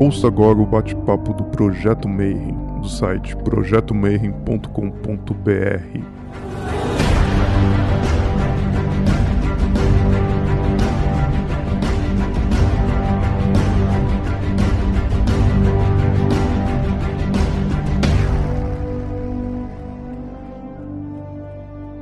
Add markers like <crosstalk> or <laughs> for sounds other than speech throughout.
Ouça agora o bate-papo do Projeto Mayhem, do site projetomayhem.com.br.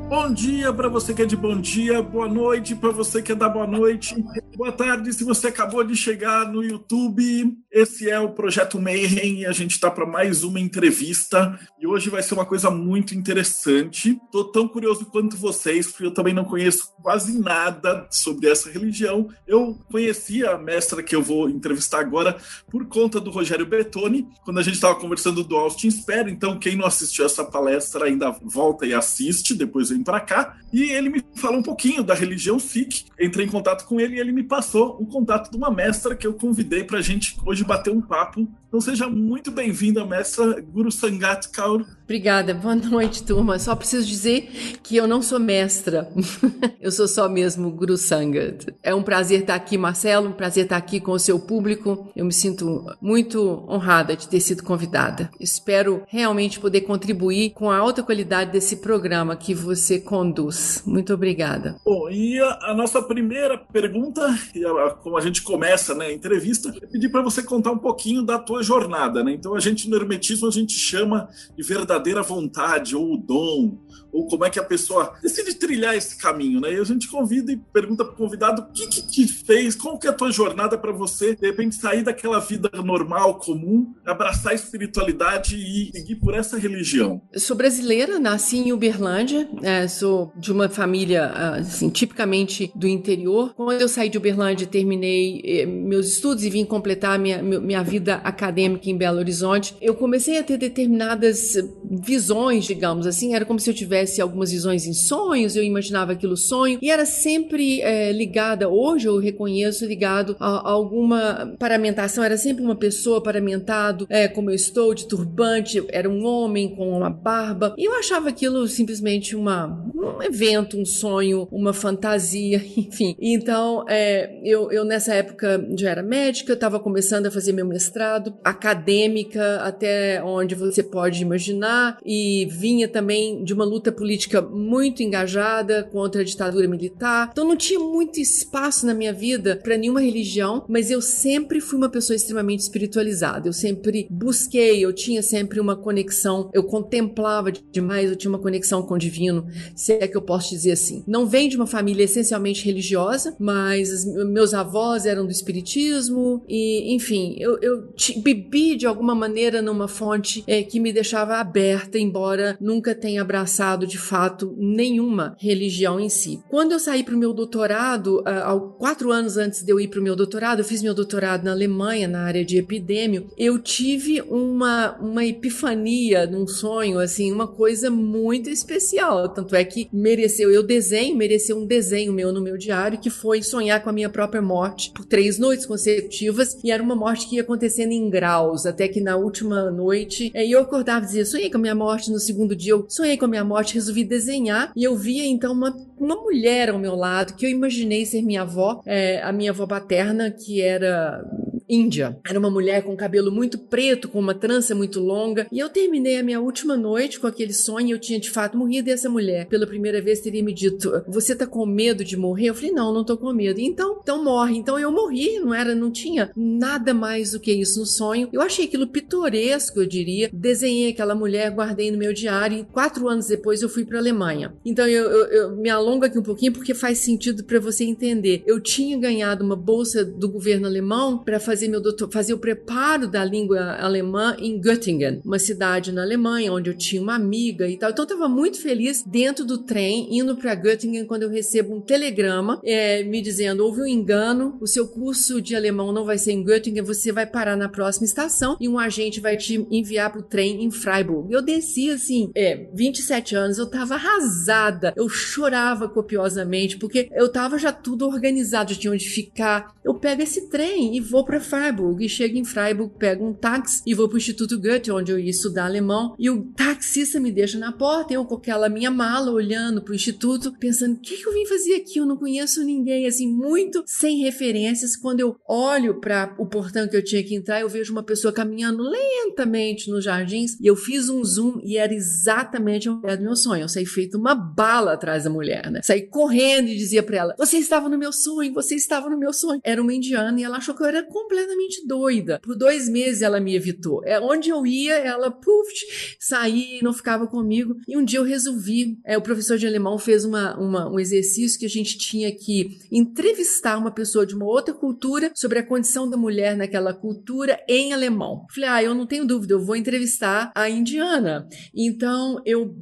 Bom dia para você que é de bom dia, boa noite para você que é da boa noite, boa tarde se você acabou de chegar no YouTube. Esse é o Projeto Mayhem e a gente está para mais uma entrevista e hoje vai ser uma coisa muito interessante. Estou tão curioso quanto vocês, porque eu também não conheço quase nada sobre essa religião. Eu conheci a mestra que eu vou entrevistar agora por conta do Rogério Betoni, quando a gente estava conversando do Austin Spare. Então, quem não assistiu essa palestra ainda volta e assiste, depois vem para cá. E ele me falou um pouquinho da religião Sikh. Entrei em contato com ele e ele me passou o contato de uma mestra que eu convidei para a gente hoje bater um papo. Então seja muito bem-vinda, mestra Guru Sangat Kaur. Obrigada, boa noite, turma. Só preciso dizer que eu não sou mestra, <laughs> eu sou só mesmo Guru Sangat. É um prazer estar aqui, Marcelo, um prazer estar aqui com o seu público. Eu me sinto muito honrada de ter sido convidada. Espero realmente poder contribuir com a alta qualidade desse programa que você conduz. Muito obrigada. Bom, e a, a nossa primeira pergunta, e a, como a gente começa né, a entrevista, é pedir para você contar um pouquinho da tua jornada. Né? Então, a gente no Hermetismo a gente chama de verdadeira vontade, ou dom, ou como é que a pessoa decide trilhar esse caminho. Né? E a gente convida e pergunta para o convidado o que, que te fez, qual que é a tua jornada para você, de repente, sair daquela vida normal, comum, abraçar a espiritualidade e seguir por essa religião. Eu sou brasileira, nasci em Uberlândia, é, sou de uma família assim, tipicamente do interior. Quando eu saí de Uberlândia, terminei eh, meus estudos e vim completar minha, minha vida acadêmica em Belo Horizonte, eu comecei a ter determinadas visões, digamos assim, era como se eu tivesse algumas visões em sonhos, eu imaginava aquilo sonho, e era sempre é, ligada, hoje eu reconheço, ligado a, a, alguma paramentação, era sempre uma pessoa paramentado, é, como eu estou, de turbante, era um homem com uma barba, e eu achava aquilo simplesmente uma, um evento, um sonho, uma fantasia, <laughs> enfim. Então, é, eu, eu nessa época já era médica, estava começando a fazer meu mestrado, acadêmica, até onde você pode imaginar, e vinha também de uma luta política muito engajada contra a ditadura militar. Então não tinha muito espaço na minha vida para nenhuma religião, mas eu sempre fui uma pessoa extremamente espiritualizada. Eu sempre busquei, eu tinha sempre uma conexão, eu contemplava demais, eu tinha uma conexão com o divino, se é que eu posso dizer assim. Não vem de uma família essencialmente religiosa, mas meus avós eram do espiritismo e, enfim, eu, eu bebi de alguma maneira numa fonte é, que me deixava aberta, embora nunca tenha abraçado de fato nenhuma religião em si. Quando eu saí para o meu doutorado, uh, quatro anos antes de eu ir para o meu doutorado, eu fiz meu doutorado na Alemanha, na área de epidêmio, eu tive uma, uma epifania num sonho, assim, uma coisa muito especial. Tanto é que mereceu, eu desenho, mereceu um desenho meu no meu diário, que foi sonhar com a minha própria morte por três noites consecutivas, e era uma morte que ia acontecendo em graus, até que na última noite, é, eu acordava e dizia, sonhei com a minha morte, no segundo dia eu sonhei com a minha morte, resolvi desenhar, e eu via então uma, uma mulher ao meu lado, que eu imaginei ser minha avó, é, a minha avó paterna, que era índia. Era uma mulher com cabelo muito preto, com uma trança muito longa. E eu terminei a minha última noite com aquele sonho. Eu tinha de fato morrido e essa mulher, pela primeira vez, teria me dito: Você tá com medo de morrer? Eu falei: Não, não tô com medo. Então, então morre. Então eu morri, não era, não tinha nada mais do que isso no sonho. Eu achei aquilo pitoresco, eu diria. Desenhei aquela mulher, guardei no meu diário. E quatro anos depois eu fui para Alemanha. Então eu, eu, eu me alongo aqui um pouquinho porque faz sentido para você entender. Eu tinha ganhado uma bolsa do governo alemão para fazer fazer meu doutor, fazer o preparo da língua alemã em Göttingen, uma cidade na Alemanha onde eu tinha uma amiga e tal. Então eu estava muito feliz dentro do trem indo para Göttingen quando eu recebo um telegrama é, me dizendo houve um engano, o seu curso de alemão não vai ser em Göttingen, você vai parar na próxima estação e um agente vai te enviar para o trem em Freiburg. Eu desci assim, é, 27 anos, eu estava arrasada, eu chorava copiosamente porque eu estava já tudo organizado, já tinha onde ficar. Eu pego esse trem e vou para Freiburg e chego em Freiburg, pego um táxi e vou pro Instituto Goethe, onde eu ia estudar alemão, e o taxista me deixa na porta, eu com aquela minha mala olhando pro instituto, pensando, o que, que eu vim fazer aqui? Eu não conheço ninguém, assim, muito sem referências. Quando eu olho para o portão que eu tinha que entrar, eu vejo uma pessoa caminhando lentamente nos jardins, e eu fiz um zoom e era exatamente a mulher do meu sonho. Eu saí feito uma bala atrás da mulher, né? Saí correndo e dizia para ela: Você estava no meu sonho, você estava no meu sonho. Era uma indiana e ela achou que eu era completamente doida. Por dois meses ela me evitou. É onde eu ia, ela puf, saía e não ficava comigo. E um dia eu resolvi. É, o professor de alemão fez uma, uma, um exercício que a gente tinha que entrevistar uma pessoa de uma outra cultura sobre a condição da mulher naquela cultura em alemão. Falei, ah, eu não tenho dúvida, eu vou entrevistar a indiana. Então eu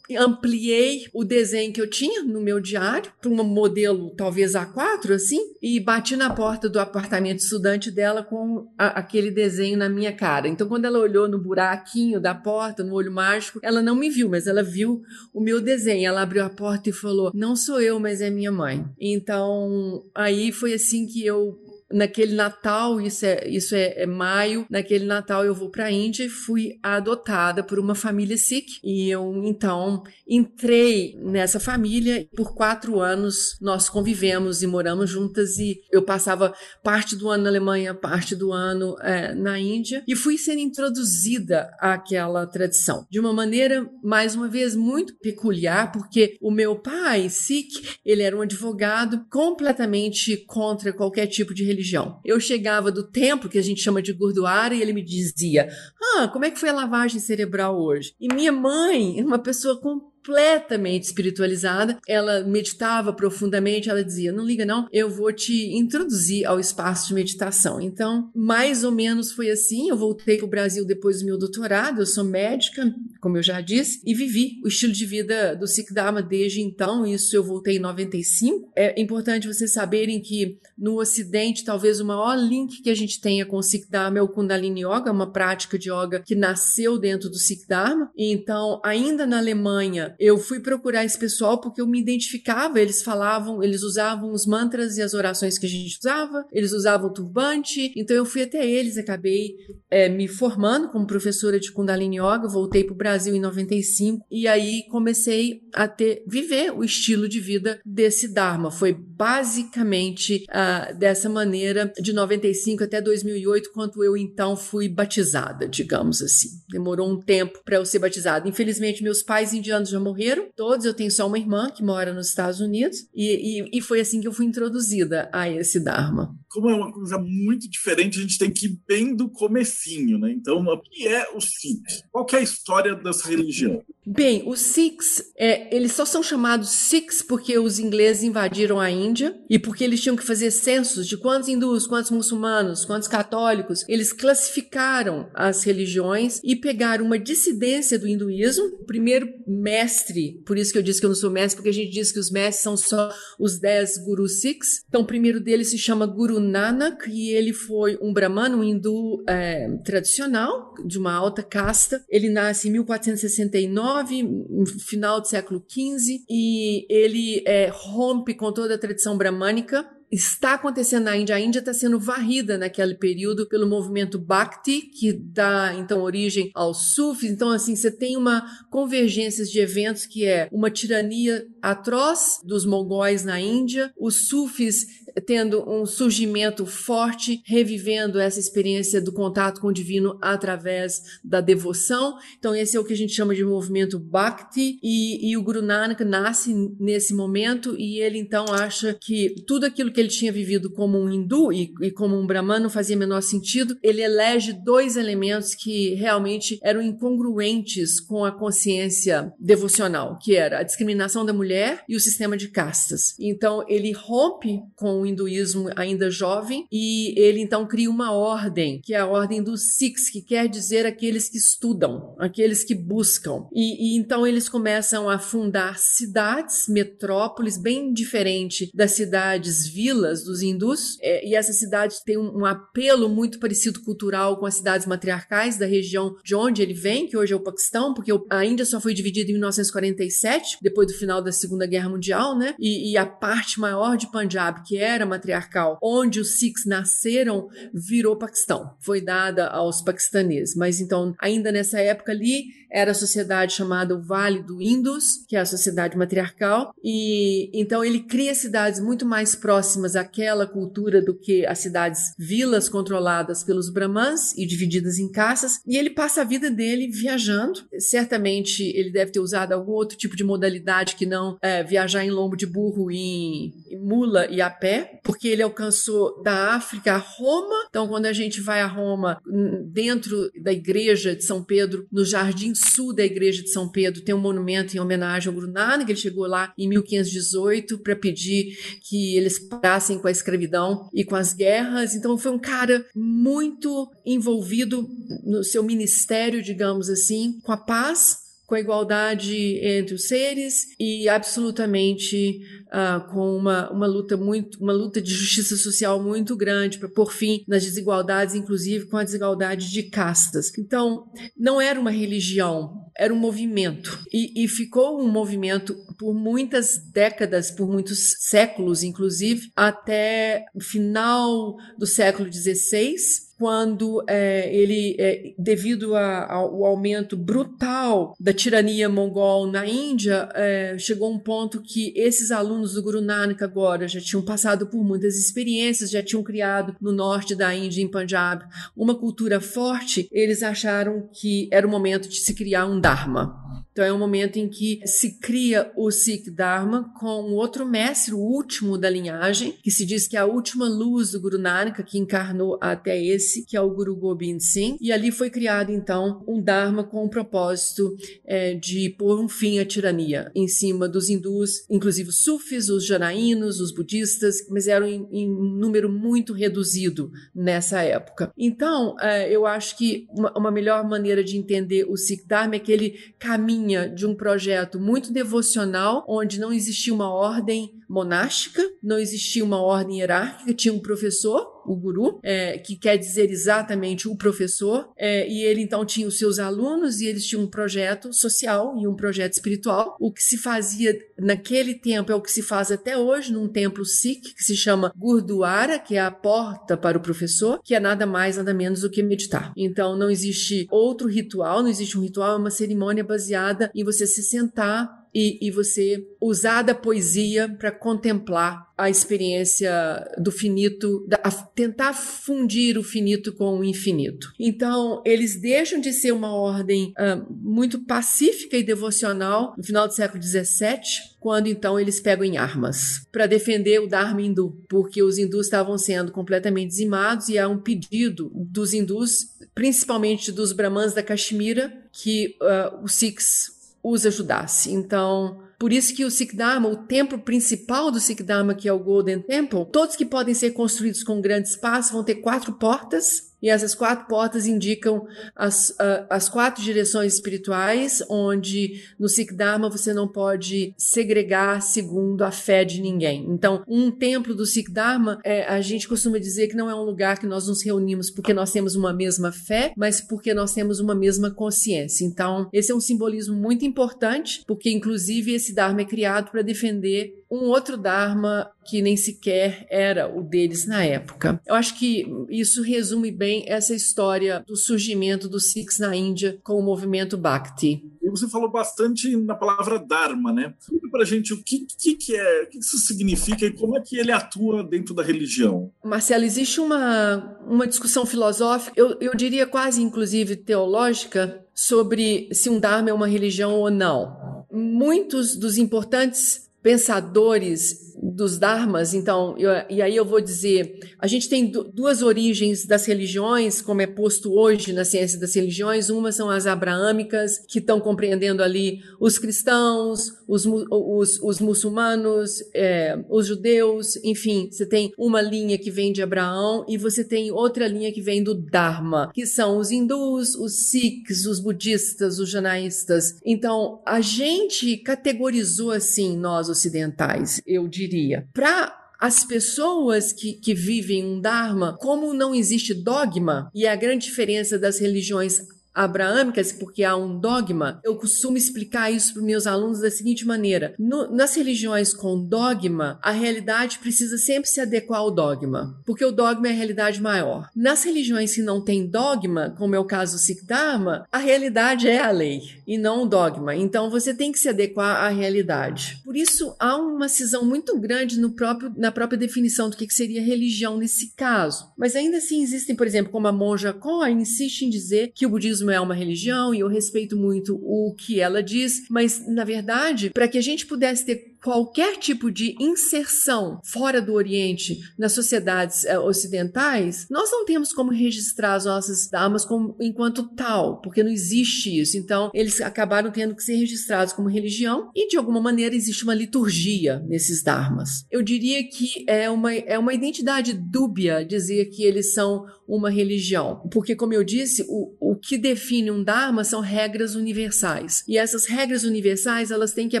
ampliei o desenho que eu tinha no meu diário para um modelo talvez A4 assim e bati na porta do apartamento estudante dela com a, aquele desenho na minha cara. Então quando ela olhou no buraquinho da porta, no olho mágico, ela não me viu, mas ela viu o meu desenho. Ela abriu a porta e falou: "Não sou eu, mas é minha mãe". Então aí foi assim que eu naquele Natal, isso é, isso é, é maio, naquele Natal eu vou para a Índia e fui adotada por uma família Sikh. E eu então entrei nessa família. Por quatro anos nós convivemos e moramos juntas. E eu passava parte do ano na Alemanha, parte do ano é, na Índia. E fui sendo introduzida àquela tradição de uma maneira, mais uma vez, muito peculiar, porque o meu pai, Sikh, ele era um advogado completamente contra qualquer tipo de religião religião. Eu chegava do templo, que a gente chama de Gurdwara, e ele me dizia: Ah, como é que foi a lavagem cerebral hoje? E minha mãe, uma pessoa com completamente espiritualizada. Ela meditava profundamente, ela dizia: "Não liga não, eu vou te introduzir ao espaço de meditação". Então, mais ou menos foi assim. Eu voltei para o Brasil depois do meu doutorado. Eu sou médica, como eu já disse, e vivi o estilo de vida do Sikh Dharma desde então. Isso eu voltei em 95. É importante vocês saberem que no Ocidente, talvez o maior link que a gente tenha com o Sikh Dharma é o Kundalini Yoga, uma prática de yoga que nasceu dentro do Sikh Dharma. Então, ainda na Alemanha, eu fui procurar esse pessoal porque eu me identificava, eles falavam, eles usavam os mantras e as orações que a gente usava, eles usavam o turbante, então eu fui até eles, acabei é, me formando como professora de Kundalini Yoga, voltei para o Brasil em 95 e aí comecei a ter, viver o estilo de vida desse Dharma. Foi basicamente uh, dessa maneira de 95 até 2008, quando eu então fui batizada, digamos assim. Demorou um tempo para eu ser batizada. Infelizmente, meus pais indianos já morreram, todos. Eu tenho só uma irmã que mora nos Estados Unidos, e, e, e foi assim que eu fui introduzida a esse Dharma. Como é uma coisa muito diferente, a gente tem que ir bem do comecinho, né? Então, o que é o Sikh? Qual é a história dessa religião? Bem, os Sikhs, é, eles só são chamados Sikhs porque os ingleses invadiram a Índia e porque eles tinham que fazer censos de quantos hindus, quantos muçulmanos, quantos católicos. Eles classificaram as religiões e pegaram uma dissidência do hinduísmo. O primeiro mestre, por isso que eu disse que eu não sou mestre, porque a gente diz que os mestres são só os dez gurus Sikhs. Então, o primeiro deles se chama Guru Nanak e ele foi um brahmano, um hindu é, tradicional, de uma alta casta. Ele nasce em 1469 final do século XV, e ele é, rompe com toda a tradição bramânica está acontecendo na Índia. A Índia está sendo varrida naquele período pelo movimento Bhakti, que dá então origem aos Sufis. Então, assim, você tem uma convergência de eventos que é uma tirania atroz dos mongóis na Índia, os Sufis tendo um surgimento forte, revivendo essa experiência do contato com o divino através da devoção. Então, esse é o que a gente chama de movimento Bhakti, e, e o Guru Nanak nasce nesse momento, e ele então acha que tudo aquilo que ele tinha vivido como um hindu e, e como um brahmano fazia menor sentido. Ele elege dois elementos que realmente eram incongruentes com a consciência devocional, que era a discriminação da mulher e o sistema de castas. Então, ele rompe com o hinduísmo ainda jovem e ele então cria uma ordem, que é a ordem dos Sikhs, que quer dizer aqueles que estudam, aqueles que buscam. E, e então eles começam a fundar cidades, metrópoles, bem diferente das cidades vilas dos hindus. É, e essas cidades têm um, um apelo muito parecido cultural com as cidades matriarcais da região de onde ele vem, que hoje é o Paquistão, porque a Índia só foi dividida em 1947, depois do final da Segunda Guerra Mundial, né? E, e a parte maior de Punjab, que era matriarcal, onde os Sikhs nasceram, virou Paquistão. Foi dada aos paquistaneses. Mas então, ainda nessa época ali, era a sociedade chamada o Vale do Indus, que é a sociedade matriarcal, e então ele cria cidades muito mais próximas àquela cultura do que as cidades vilas controladas pelos brahmans e divididas em caças, e ele passa a vida dele viajando. Certamente ele deve ter usado algum outro tipo de modalidade que não é, viajar em lombo de burro, em, em mula e a pé, porque ele alcançou da África a Roma. Então, quando a gente vai a Roma, dentro da igreja de São Pedro, no jardim sul da igreja de São Pedro, tem um monumento em homenagem ao Guru Nanak. Ele chegou lá em 1518 para pedir que eles parassem com a escravidão e com as guerras. Então, foi um cara muito envolvido no seu ministério, digamos assim, com a paz com a igualdade entre os seres e absolutamente uh, com uma, uma luta muito uma luta de justiça social muito grande para pôr fim nas desigualdades, inclusive com a desigualdade de castas. Então, não era uma religião, era um movimento e, e ficou um movimento por muitas décadas, por muitos séculos, inclusive até o final do século XVI quando é, ele, é, devido a, ao aumento brutal da tirania mongol na Índia, é, chegou um ponto que esses alunos do Guru Nanak agora já tinham passado por muitas experiências, já tinham criado no norte da Índia, em Punjab, uma cultura forte, eles acharam que era o momento de se criar um Dharma. Então é um momento em que se cria o Sikh Dharma com outro mestre, o último da linhagem, que se diz que é a última luz do Guru Nanak que encarnou até esse, que é o Guru Gobind Singh. E ali foi criado então um Dharma com o propósito é, de pôr um fim à tirania em cima dos hindus, inclusive os sufis, os janaínos, os budistas, mas eram em, em número muito reduzido nessa época. Então é, eu acho que uma, uma melhor maneira de entender o Sikh Dharma é que ele caminha vinha de um projeto muito devocional, onde não existia uma ordem monástica, não existia uma ordem hierárquica, tinha um professor o guru, é, que quer dizer exatamente o professor, é, e ele então tinha os seus alunos e eles tinham um projeto social e um projeto espiritual. O que se fazia naquele tempo é o que se faz até hoje num templo Sikh que se chama Gurdwara, que é a porta para o professor, que é nada mais nada menos do que meditar. Então não existe outro ritual, não existe um ritual, é uma cerimônia baseada em você se sentar e, e você usar da poesia para contemplar a experiência do finito, da, tentar fundir o finito com o infinito. Então, eles deixam de ser uma ordem uh, muito pacífica e devocional no final do século XVII, quando então eles pegam em armas para defender o Dharma hindu, porque os hindus estavam sendo completamente dizimados e há um pedido dos hindus, principalmente dos brahmans da Caxemira, que uh, os Sikhs os ajudasse. Então, por isso que o Sikh Dharma, o templo principal do Sikh Dharma, que é o Golden Temple, todos que podem ser construídos com grande espaço vão ter quatro portas e essas quatro portas indicam as, uh, as quatro direções espirituais, onde no Sikh Dharma você não pode segregar segundo a fé de ninguém. Então, um templo do Sikh Dharma, é, a gente costuma dizer que não é um lugar que nós nos reunimos porque nós temos uma mesma fé, mas porque nós temos uma mesma consciência. Então, esse é um simbolismo muito importante, porque inclusive esse Dharma é criado para defender um outro Dharma que nem sequer era o deles na época. Eu acho que isso resume bem essa história do surgimento dos Sikhs na Índia com o movimento Bhakti. E você falou bastante na palavra Dharma, né? Conta pra gente o que, que, que é, o que isso significa e como é que ele atua dentro da religião. Marcelo, existe uma, uma discussão filosófica, eu, eu diria quase inclusive teológica, sobre se um Dharma é uma religião ou não. Muitos dos importantes pensadores dos dharmas, então, eu, e aí eu vou dizer, a gente tem duas origens das religiões, como é posto hoje na ciência das religiões, uma são as abraâmicas, que estão compreendendo ali os cristãos, os, os, os muçulmanos, é, os judeus, enfim, você tem uma linha que vem de Abraão e você tem outra linha que vem do Dharma, que são os hindus, os sikhs, os budistas, os janaístas. Então, a gente categorizou assim, nós ocidentais, eu diria, diria. Para as pessoas que, que vivem um Dharma, como não existe dogma, e a grande diferença das religiões abraâmicas, porque há um dogma, eu costumo explicar isso para meus alunos da seguinte maneira: no, nas religiões com dogma, a realidade precisa sempre se adequar ao dogma, porque o dogma é a realidade maior. Nas religiões que não tem dogma, como é o caso do Sikh Dharma, a realidade é a lei e não o dogma. Então você tem que se adequar à realidade. Por isso há uma cisão muito grande no próprio, na própria definição do que seria religião nesse caso. Mas ainda assim existem, por exemplo, como a monja Koa insiste em dizer que o budismo é uma religião e eu respeito muito o que ela diz, mas na verdade, para que a gente pudesse ter qualquer tipo de inserção fora do Oriente nas sociedades uh, ocidentais, nós não temos como registrar as nossas damas como, enquanto tal, porque não existe isso. Então, eles acabaram tendo que ser registrados como religião e, de alguma maneira, existe uma liturgia nesses dharmas. Eu diria que é uma, é uma identidade dúbia dizer que eles são uma religião, porque, como eu disse, o, o que define um dharma são regras universais. E essas regras universais, elas têm que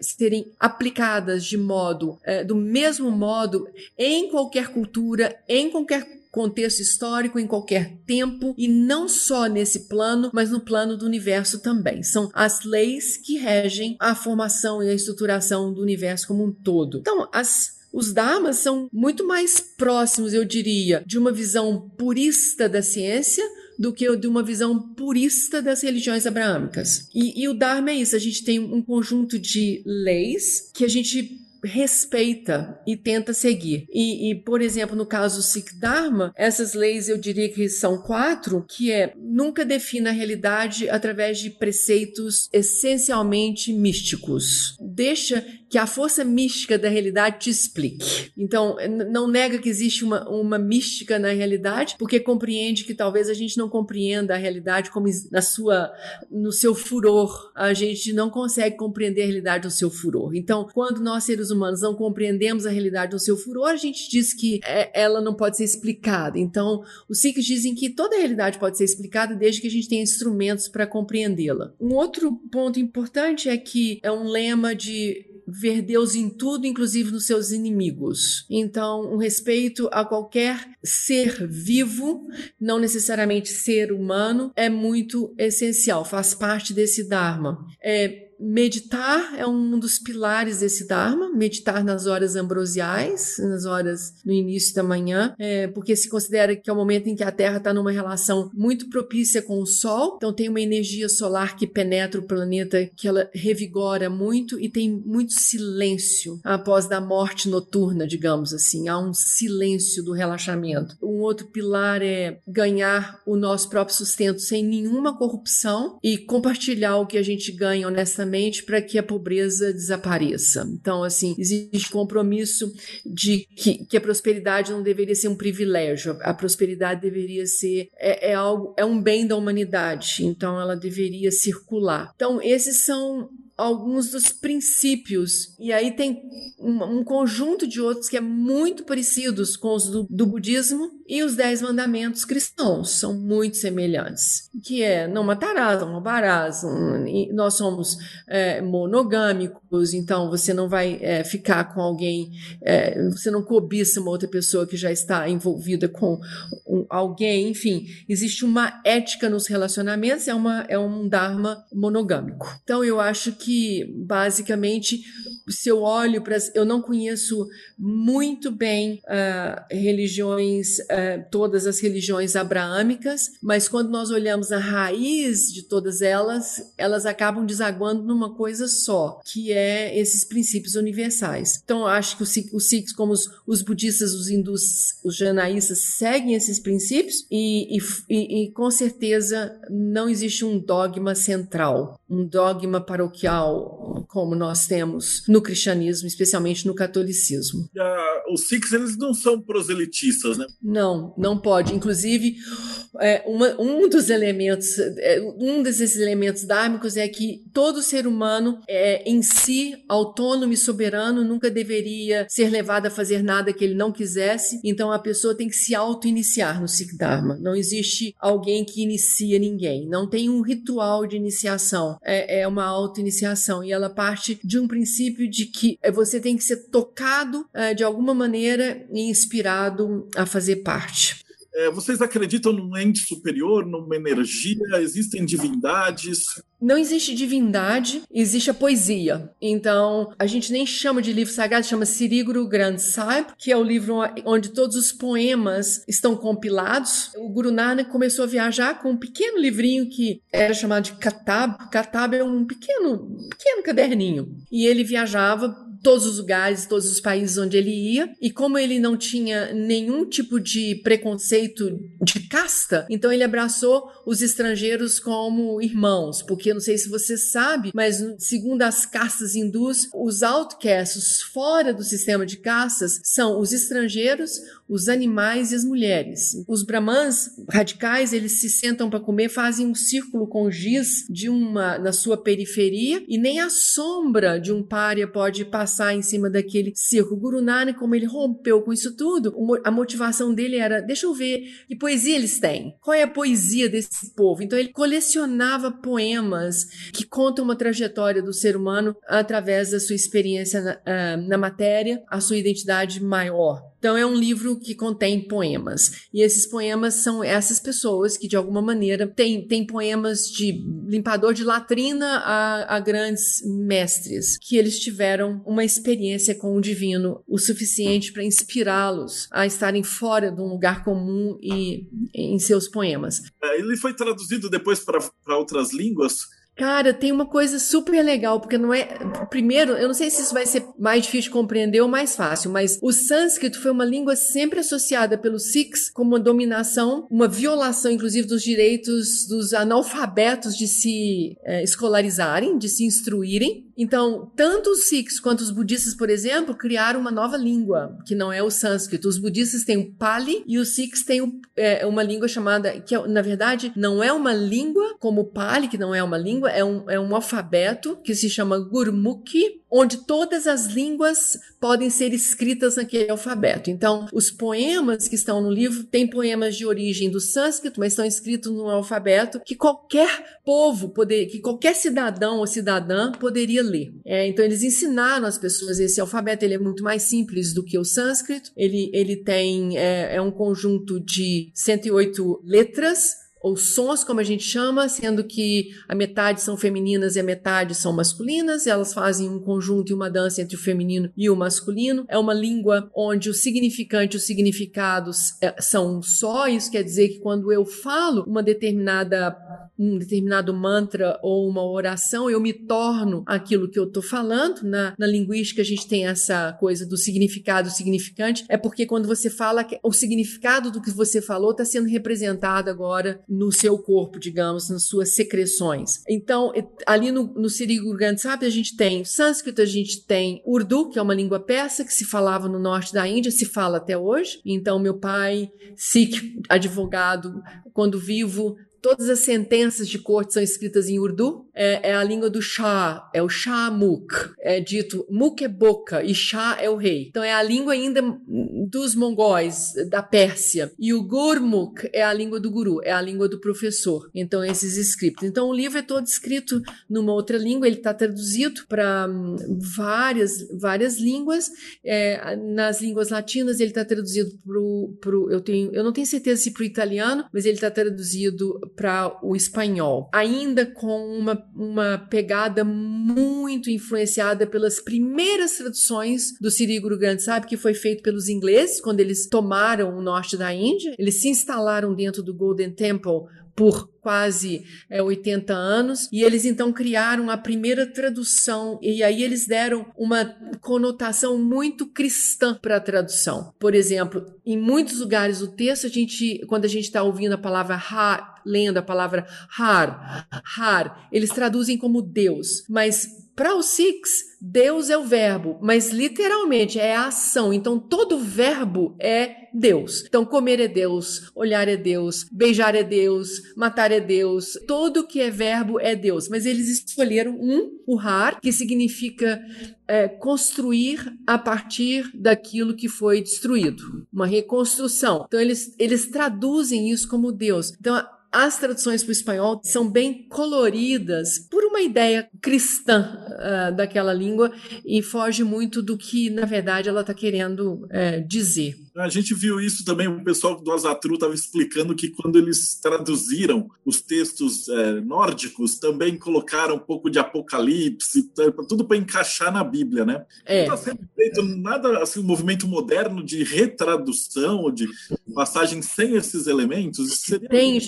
serem aplicadas de modo, é, do mesmo modo, em qualquer cultura, em qualquer contexto histórico, em qualquer tempo, e não só nesse plano, mas no plano do universo também. São as leis que regem a formação e a estruturação do universo como um todo. Então, as os Dharmas são muito mais próximos, eu diria, de uma visão purista da ciência do que de uma visão purista das religiões abraâmicas. E, e o Dharma é isso: a gente tem um conjunto de leis que a gente respeita e tenta seguir. E, e, por exemplo, no caso do Sikh Dharma, essas leis eu diria que são quatro, que é nunca defina a realidade através de preceitos essencialmente místicos. Deixa que a força mística da realidade te explique. Então, não nega que existe uma, uma mística na realidade, porque compreende que talvez a gente não compreenda a realidade como na sua, no seu furor. A gente não consegue compreender a realidade no seu furor. Então, quando nós seres humanos não compreendemos a realidade no seu furor, a gente diz que é, ela não pode ser explicada. Então, os Sikhs dizem que toda a realidade pode ser explicada desde que a gente tenha instrumentos para compreendê-la. Um outro ponto importante é que é um lema de ver Deus em tudo, inclusive nos seus inimigos. Então, um respeito a qualquer ser vivo, não necessariamente ser humano, é muito essencial, faz parte desse Dharma. É, meditar é um dos pilares desse Dharma, meditar nas horas ambrosiais, nas horas no início da manhã, é, porque se considera que é o momento em que a Terra está numa relação muito propícia com o Sol, então tem uma energia solar que penetra o planeta, que ela revigora muito e tem muito silêncio após da morte noturna, digamos assim, há um silêncio do relaxamento. Um outro pilar é ganhar o nosso próprio sustento sem nenhuma corrupção e compartilhar o que a gente ganha honestamente para que a pobreza desapareça. Então, assim, existe compromisso de que, que a prosperidade não deveria ser um privilégio, a prosperidade deveria ser é, é algo é um bem da humanidade, então ela deveria circular. Então, esses são alguns dos princípios. E aí tem um, um, conjunto de outros que é muito parecidos com os do, do, budismo e os dez mandamentos cristãos são muito semelhantes. Que é não matarás, não roubarás. Nós somos é, monogâmicos, então você não vai é, ficar com alguém, é, você não cobiça uma outra pessoa que já está envolvida com um, alguém. Enfim, existe uma ética nos relacionamentos, é, uma, é um dharma monogâmico. Então eu acho que basicamente se eu olho para eu não conheço muito bem uh, religiões uh, todas as religiões abraâmicas mas quando nós olhamos a raiz de todas elas elas acabam desaguando numa coisa só que é esses princípios universais. Então acho que os, os Sikhs como os, os, budistas os hindus os janaístas seguem esses princípios e, e, e com certeza não existe um dogma central um dogma paroquial como nós temos no cristianismo, especialmente no catolicismo. Uh, os Sikhs eles não são proselitistas, né? Não, não pode. Inclusive, é, uma, um dos elementos, é, um desses elementos dármicos é que todo ser humano é em si autônomo e soberano, nunca deveria ser levado a fazer nada que ele não quisesse. Então a pessoa tem que se auto-iniciar no Sikh Dharma. Não existe alguém que inicia ninguém. Não tem um ritual de iniciação. É, é uma auto-iniciação e ela parte de um princípio de que você tem que ser tocado é, de alguma maneira e inspirado a fazer parte. É, vocês acreditam num ente superior, numa energia? Existem divindades? Não existe divindade, existe a poesia. Então, a gente nem chama de livro sagrado, chama Siriguru Granth Sahib, que é o livro onde todos os poemas estão compilados. O Guru Nanak começou a viajar com um pequeno livrinho que era chamado de Katab. Katab é um pequeno, pequeno caderninho. E ele viajava todos os lugares, todos os países onde ele ia. E como ele não tinha nenhum tipo de preconceito de casta, então ele abraçou os estrangeiros como irmãos, porque não sei se você sabe, mas segundo as castas hindus, os outcasts fora do sistema de castas são os estrangeiros, os animais e as mulheres. Os brahmans radicais, eles se sentam para comer, fazem um círculo com giz de uma na sua periferia e nem a sombra de um pária pode passar em cima daquele círculo. Guru Nanak, como ele rompeu com isso tudo, a motivação dele era, deixa eu ver que poesia eles têm. Qual é a poesia desse povo? Então ele colecionava poemas que contam uma trajetória do ser humano através da sua experiência na, uh, na matéria, a sua identidade maior. Então é um livro que contém poemas. E esses poemas são essas pessoas que, de alguma maneira, têm, têm poemas de limpador de latrina a, a grandes mestres, que eles tiveram uma experiência com o divino o suficiente para inspirá-los a estarem fora de um lugar comum e em seus poemas. É, ele foi traduzido depois para outras línguas Cara, tem uma coisa super legal, porque não é. Primeiro, eu não sei se isso vai ser mais difícil de compreender ou mais fácil, mas o sânscrito foi uma língua sempre associada pelos Sikhs como uma dominação, uma violação, inclusive, dos direitos dos analfabetos de se é, escolarizarem, de se instruírem. Então, tanto os Sikhs quanto os budistas, por exemplo, criaram uma nova língua, que não é o sânscrito. Os budistas têm o Pali e os Sikhs têm é, uma língua chamada, que na verdade não é uma língua como o Pali, que não é uma língua, é um, é um alfabeto que se chama Gurmukhi, onde todas as línguas podem ser escritas naquele alfabeto. Então, os poemas que estão no livro têm poemas de origem do sânscrito, mas estão escritos num alfabeto que qualquer povo, poder, que qualquer cidadão ou cidadã poderia ler. É, então, eles ensinaram as pessoas esse alfabeto. Ele é muito mais simples do que o sânscrito. Ele, ele tem é, é um conjunto de 108 letras ou sons, como a gente chama, sendo que a metade são femininas e a metade são masculinas, elas fazem um conjunto e uma dança entre o feminino e o masculino. É uma língua onde o significante e os significados é, são só, isso quer dizer que quando eu falo uma determinada um determinado mantra ou uma oração, eu me torno aquilo que eu estou falando. Na, na linguística, a gente tem essa coisa do significado significante. É porque quando você fala, o significado do que você falou está sendo representado agora no seu corpo, digamos, nas suas secreções. Então, ali no, no Sirigu sabe, a gente tem sânscrito, a gente tem urdu, que é uma língua persa que se falava no norte da Índia, se fala até hoje. Então, meu pai, Sikh, advogado, quando vivo, Todas as sentenças de corte são escritas em urdu. É, é a língua do Shah, é o Shah-Muk. É dito, Muk é boca e Shah é o rei. Então é a língua ainda dos mongóis, da Pérsia. E o Gurmukh é a língua do guru, é a língua do professor. Então esses escritos. Então o livro é todo escrito numa outra língua, ele está traduzido para hum, várias, várias línguas. É, nas línguas latinas ele está traduzido para o. Eu, tenho, eu não tenho certeza se para o italiano, mas ele está traduzido para o espanhol, ainda com uma, uma pegada muito influenciada pelas primeiras traduções do Siri Guru Granth Sahib, que foi feito pelos ingleses quando eles tomaram o norte da Índia. Eles se instalaram dentro do Golden Temple por quase é, 80 anos, e eles então criaram a primeira tradução, e aí eles deram uma conotação muito cristã para a tradução. Por exemplo, em muitos lugares do texto, a gente, quando a gente está ouvindo a palavra ha, lendo a palavra har, har, eles traduzem como Deus, mas para os Sikhs, Deus é o verbo, mas literalmente é a ação. Então todo verbo é Deus. Então comer é Deus, olhar é Deus, beijar é Deus, matar é Deus. Todo que é verbo é Deus. Mas eles escolheram um, o har, que significa é, construir a partir daquilo que foi destruído, uma reconstrução. Então eles eles traduzem isso como Deus. Então as traduções para o espanhol são bem coloridas por uma ideia cristã uh, daquela língua e foge muito do que, na verdade, ela está querendo uh, dizer. A gente viu isso também, o pessoal do Azatru estava explicando que quando eles traduziram os textos é, nórdicos, também colocaram um pouco de apocalipse, tudo para encaixar na Bíblia, né? É. Não está sendo feito nada, assim, um movimento moderno de retradução, ou de passagem sem esses elementos? Seria... Tem,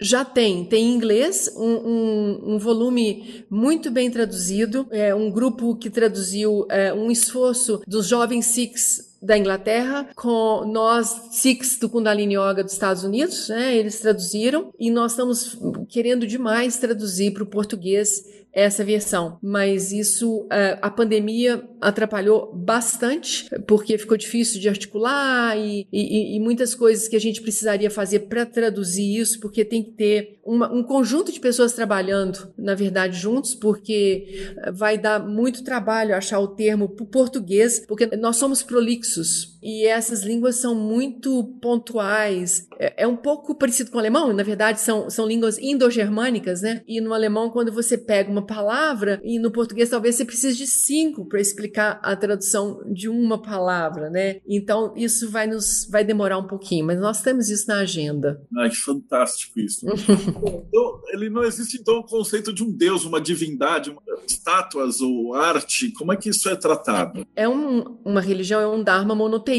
já tem. Tem em inglês um, um, um volume muito bem traduzido, é, um grupo que traduziu é, um esforço dos jovens Sikhs da Inglaterra com nós Sikhs do Kundalini Yoga dos Estados Unidos, né? Eles traduziram e nós estamos querendo demais traduzir para o português essa versão. Mas isso, é, a pandemia atrapalhou bastante, porque ficou difícil de articular e, e, e muitas coisas que a gente precisaria fazer para traduzir isso, porque tem que ter uma, um conjunto de pessoas trabalhando, na verdade, juntos, porque vai dar muito trabalho achar o termo português, porque nós somos prolixos e essas línguas são muito pontuais. É, é um pouco parecido com o alemão, na verdade, são, são línguas indo-germânicas, né? E no alemão, quando você pega uma palavra, e no português talvez você precise de cinco para explicar a tradução de uma palavra, né? Então, isso vai nos vai demorar um pouquinho, mas nós temos isso na agenda. Ai, que fantástico isso. <laughs> então, ele não existe, então, o conceito de um deus, uma divindade, uma, estátuas ou arte. Como é que isso é tratado? É um, uma religião, é um dharma monoteísta,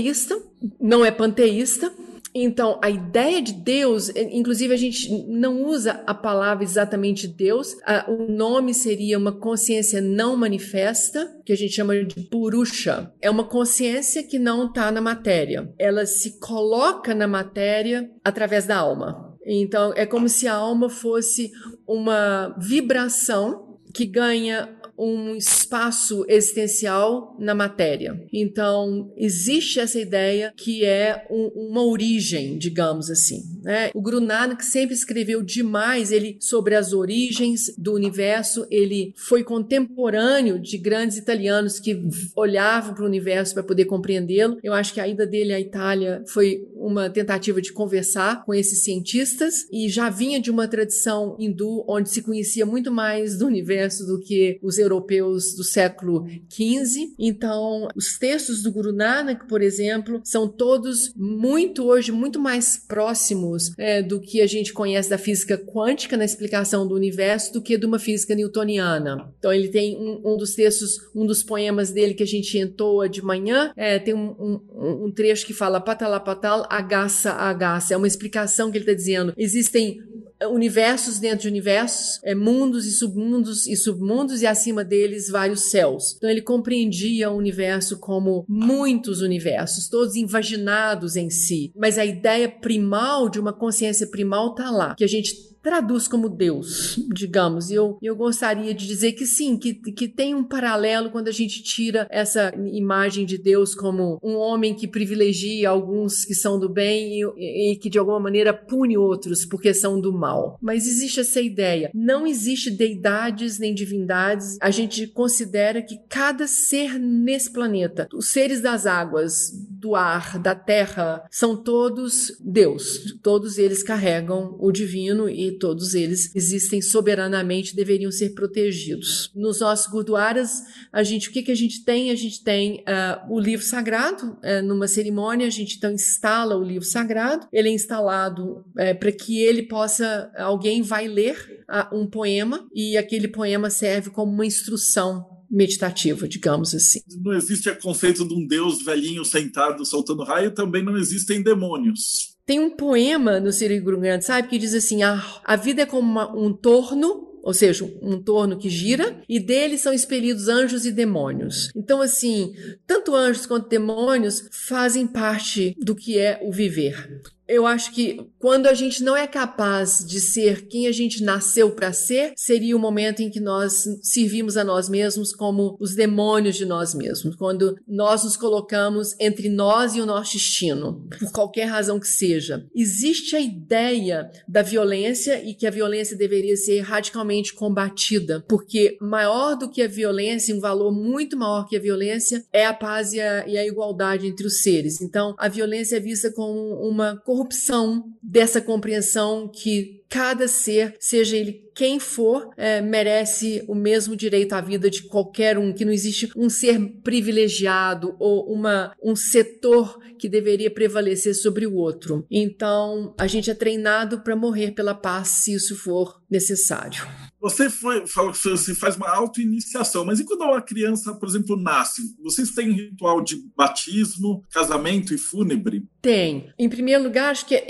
não é panteísta, então, a ideia de Deus, inclusive a gente não usa a palavra exatamente Deus, o nome seria uma consciência não manifesta, que a gente chama de Purusha. É uma consciência que não está na matéria. Ela se coloca na matéria através da alma. Então, é como se a alma fosse uma vibração que ganha um espaço existencial na matéria. Então, existe essa ideia que é um, uma origem, digamos assim. Né? O Guru Nanak sempre escreveu demais ele sobre as origens do universo. Ele foi contemporâneo de grandes italianos que olhavam para o universo para poder compreendê-lo. Eu acho que a ida dele à Itália foi uma tentativa de conversar com esses cientistas e já vinha de uma tradição hindu onde se conhecia muito mais do universo do que os europeus do século XV. Então, os textos do Guru Nanak, por exemplo, são todos muito hoje muito mais próximos é, do que a gente conhece da física quântica na explicação do universo do que de uma física newtoniana. Então, ele tem um, um dos textos, um dos poemas dele que a gente entoa de manhã, é, tem um, um, um, trecho que fala patalapatal, agaça, agaça. É uma explicação que ele está dizendo. Existem universos dentro de universos, é, mundos e submundos e submundos e acima deles vários céus. Então ele compreendia o universo como muitos universos, todos invaginados em si. Mas a ideia primal de uma consciência primal está lá, que a gente traduz como Deus, digamos. E eu, eu gostaria de dizer que sim, que, que tem um paralelo quando a gente tira essa imagem de Deus como um homem que privilegia alguns que são do bem e, e que de alguma maneira pune outros porque são do mal. Mas existe essa ideia. Não existe deidades nem divindades. A gente considera que cada ser nesse planeta, os seres das águas, do ar, da terra, são todos Deus. Todos eles carregam o divino e todos eles existem soberanamente, deveriam ser protegidos. Nos nossos gurdwaras, a gente, o que, que a gente tem? A gente tem uh, o livro sagrado, uh, numa cerimônia, a gente então instala o livro sagrado, ele é instalado uh, para que ele possa, alguém vai ler um poema e aquele poema serve como uma instrução meditativa, digamos assim. Não existe o conceito de um Deus velhinho sentado soltando raio, também não existem demônios. Tem um poema no Siri Grande, sabe, que diz assim: a, a vida é como uma, um torno ou seja, um torno que gira, e dele são expelidos anjos e demônios. Então, assim, tanto anjos quanto demônios fazem parte do que é o viver eu acho que quando a gente não é capaz de ser quem a gente nasceu para ser, seria o momento em que nós servimos a nós mesmos como os demônios de nós mesmos. Quando nós nos colocamos entre nós e o nosso destino, por qualquer razão que seja. Existe a ideia da violência e que a violência deveria ser radicalmente combatida, porque maior do que a violência, um valor muito maior que a violência, é a paz e a, e a igualdade entre os seres. Então, a violência é vista como uma corrupção dessa compreensão que cada ser, seja ele quem for é, merece o mesmo direito à vida de qualquer um, que não existe um ser privilegiado ou uma, um setor que deveria prevalecer sobre o outro. Então, a gente é treinado para morrer pela paz se isso for necessário. Você foi, fala que você faz uma auto-iniciação, mas e quando uma criança, por exemplo, nasce? Vocês têm ritual de batismo, casamento e fúnebre? Tem. Em primeiro lugar, acho que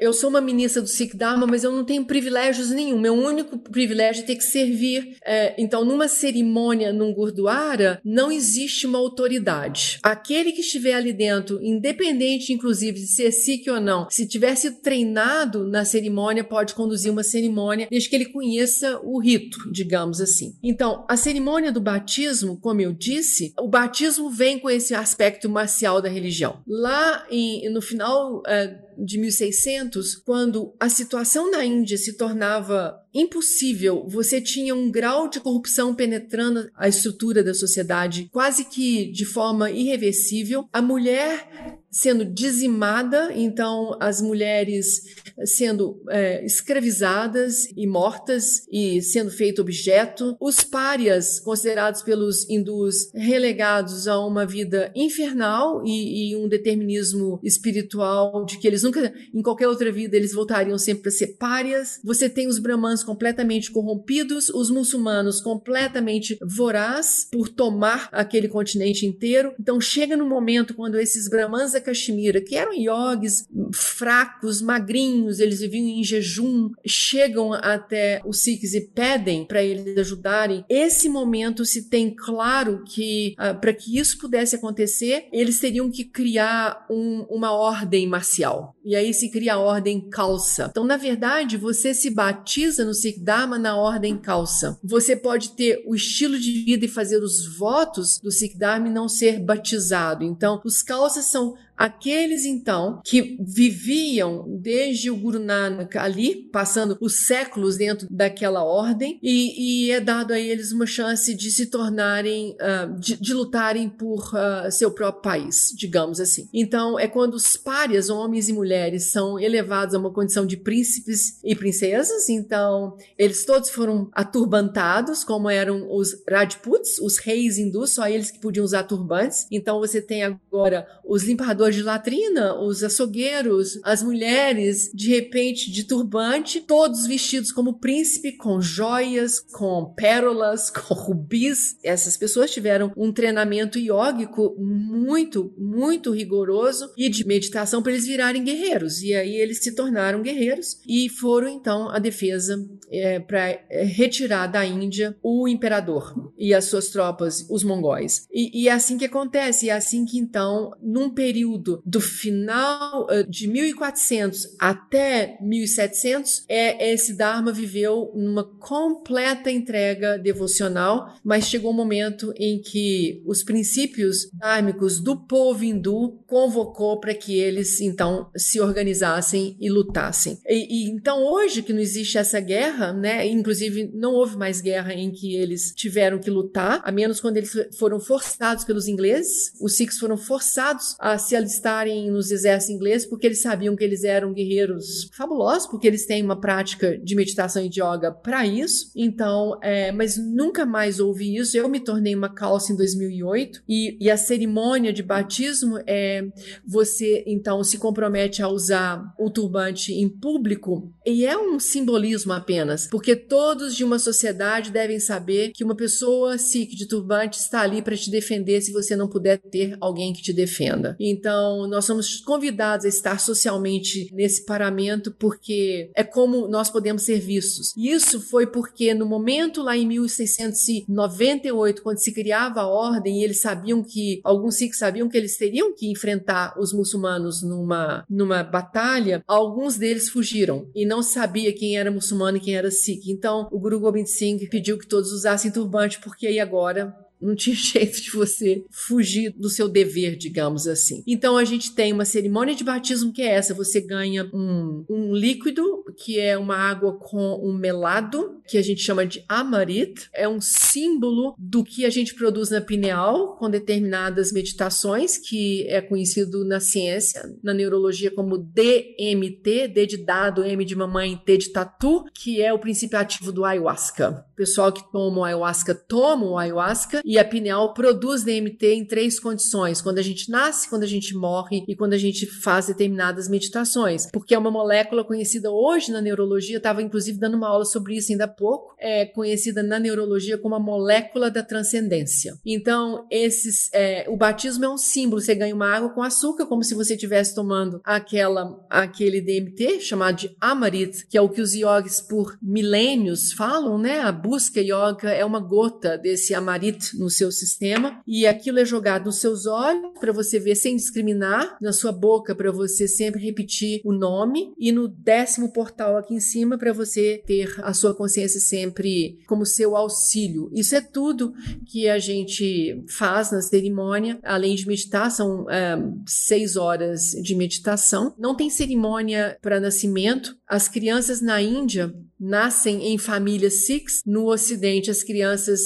eu sou uma ministra do Sikh Dharma, mas eu não tenho privilégios nenhum. Meu único privilégio é ter que servir. É, então, numa cerimônia, num Gurdwara, não existe uma autoridade. Aquele que estiver ali dentro, independente, inclusive, de ser Sikh ou não, se tiver sido treinado na cerimônia, pode conduzir uma cerimônia, desde que ele conheça o rito, digamos assim. Então, a cerimônia do batismo, como eu disse, o batismo vem com esse aspecto marcial da religião. Lá em, no final uh, de 1600, quando a situação na Índia se tornava impossível, você tinha um grau de corrupção penetrando a estrutura da sociedade quase que de forma irreversível. A mulher sendo dizimada, então as mulheres sendo é, escravizadas e mortas e sendo feito objeto, os párias considerados pelos hindus relegados a uma vida infernal e, e um determinismo espiritual de que eles nunca, em qualquer outra vida, eles voltariam sempre para ser párias. Você tem os brahmanes completamente corrompidos, os muçulmanos completamente voraz por tomar aquele continente inteiro. Então chega no momento quando esses brahmanes da Caxemira, que eram iogues fracos, magrinhos, eles viviam em jejum, chegam até os Sikhs e pedem para eles ajudarem. Esse momento se tem claro que uh, para que isso pudesse acontecer, eles teriam que criar um, uma ordem marcial. E aí se cria a ordem calça. Então, na verdade, você se batiza no Sikh Dharma na ordem calça. Você pode ter o estilo de vida e fazer os votos do Sikh Dharma e não ser batizado. Então, os calças são Aqueles então que viviam desde o Guru Nanak ali, passando os séculos dentro daquela ordem, e, e é dado a eles uma chance de se tornarem, uh, de, de, lutarem por uh, seu próprio país, digamos assim. Então é quando os párias, homens e mulheres, são elevados a uma condição de príncipes e princesas, então eles todos foram aturbantados, como eram os Rajputs, os reis hindus, só eles que podiam usar turbantes. Então você tem agora os limpadores de latrina, os açougueiros, as mulheres, de repente de turbante, todos vestidos como príncipe, com joias, com pérolas, <laughs> com rubis. Essas pessoas tiveram um treinamento iógico muito, muito rigoroso e de meditação para eles virarem guerreiros. E aí eles se tornaram guerreiros e foram então a defesa é, para é, retirar da Índia o imperador e as suas tropas, os mongóis. E, e é assim que acontece, é assim que então, num período período do final de 1400 até 1700, é, esse Dharma viveu numa completa entrega devocional, mas chegou um momento em que os princípios dármicos do povo hindu convocou para que eles então se organizassem e lutassem. E, e, então hoje que não existe essa guerra, né? Inclusive não houve mais guerra em que eles tiveram que lutar, a menos quando eles foram forçados pelos ingleses. Os Sikhs foram forçados a se alistarem nos exércitos ingleses porque eles sabiam que eles eram guerreiros fabulosos, porque eles têm uma prática de meditação e de yoga para isso. Então, é, mas nunca mais ouvi isso. Eu me tornei uma calça em 2008 e, e a cerimônia de batismo é você então se compromete a usar o turbante em público e é um simbolismo apenas, porque todos de uma sociedade devem saber que uma pessoa sikh de turbante está ali para te defender se você não puder ter alguém que te defenda. Então então, nós somos convidados a estar socialmente nesse paramento porque é como nós podemos ser vistos. Isso foi porque no momento lá em 1698, quando se criava a ordem eles sabiam que, alguns sikhs sabiam que eles teriam que enfrentar os muçulmanos numa, numa batalha, alguns deles fugiram e não sabia quem era muçulmano e quem era sikh. Então, o Guru Gobind Singh pediu que todos usassem turbante porque aí agora não tinha <laughs> jeito de você fugir do seu dever, digamos assim. Então a gente tem uma cerimônia de batismo que é essa: você ganha um, um líquido que é uma água com um melado que a gente chama de Amarit, é um símbolo do que a gente produz na pineal com determinadas meditações, que é conhecido na ciência, na neurologia como DMT, D de dado, M de mamãe, T de tatu, que é o princípio ativo do ayahuasca. Pessoal que toma o ayahuasca toma o ayahuasca e a pineal produz DMT em três condições: quando a gente nasce, quando a gente morre e quando a gente faz determinadas meditações, porque é uma molécula conhecida hoje na neurologia, estava inclusive dando uma aula sobre isso ainda há pouco, é conhecida na neurologia como a molécula da transcendência. Então, esses, é, o batismo é um símbolo, você ganha uma água com açúcar, como se você estivesse tomando aquela, aquele DMT chamado de Amarit, que é o que os yogis por milênios falam, né? A busca yoga é uma gota desse Amarit no seu sistema e aquilo é jogado nos seus olhos para você ver sem discriminar, na sua boca para você sempre repetir o nome e no décimo portal aqui em cima para você ter a sua consciência sempre como seu auxílio. Isso é tudo que a gente faz na cerimônia, além de meditar, são é, seis horas de meditação. Não tem cerimônia para nascimento. As crianças na Índia nascem em famílias Sikhs. No Ocidente, as crianças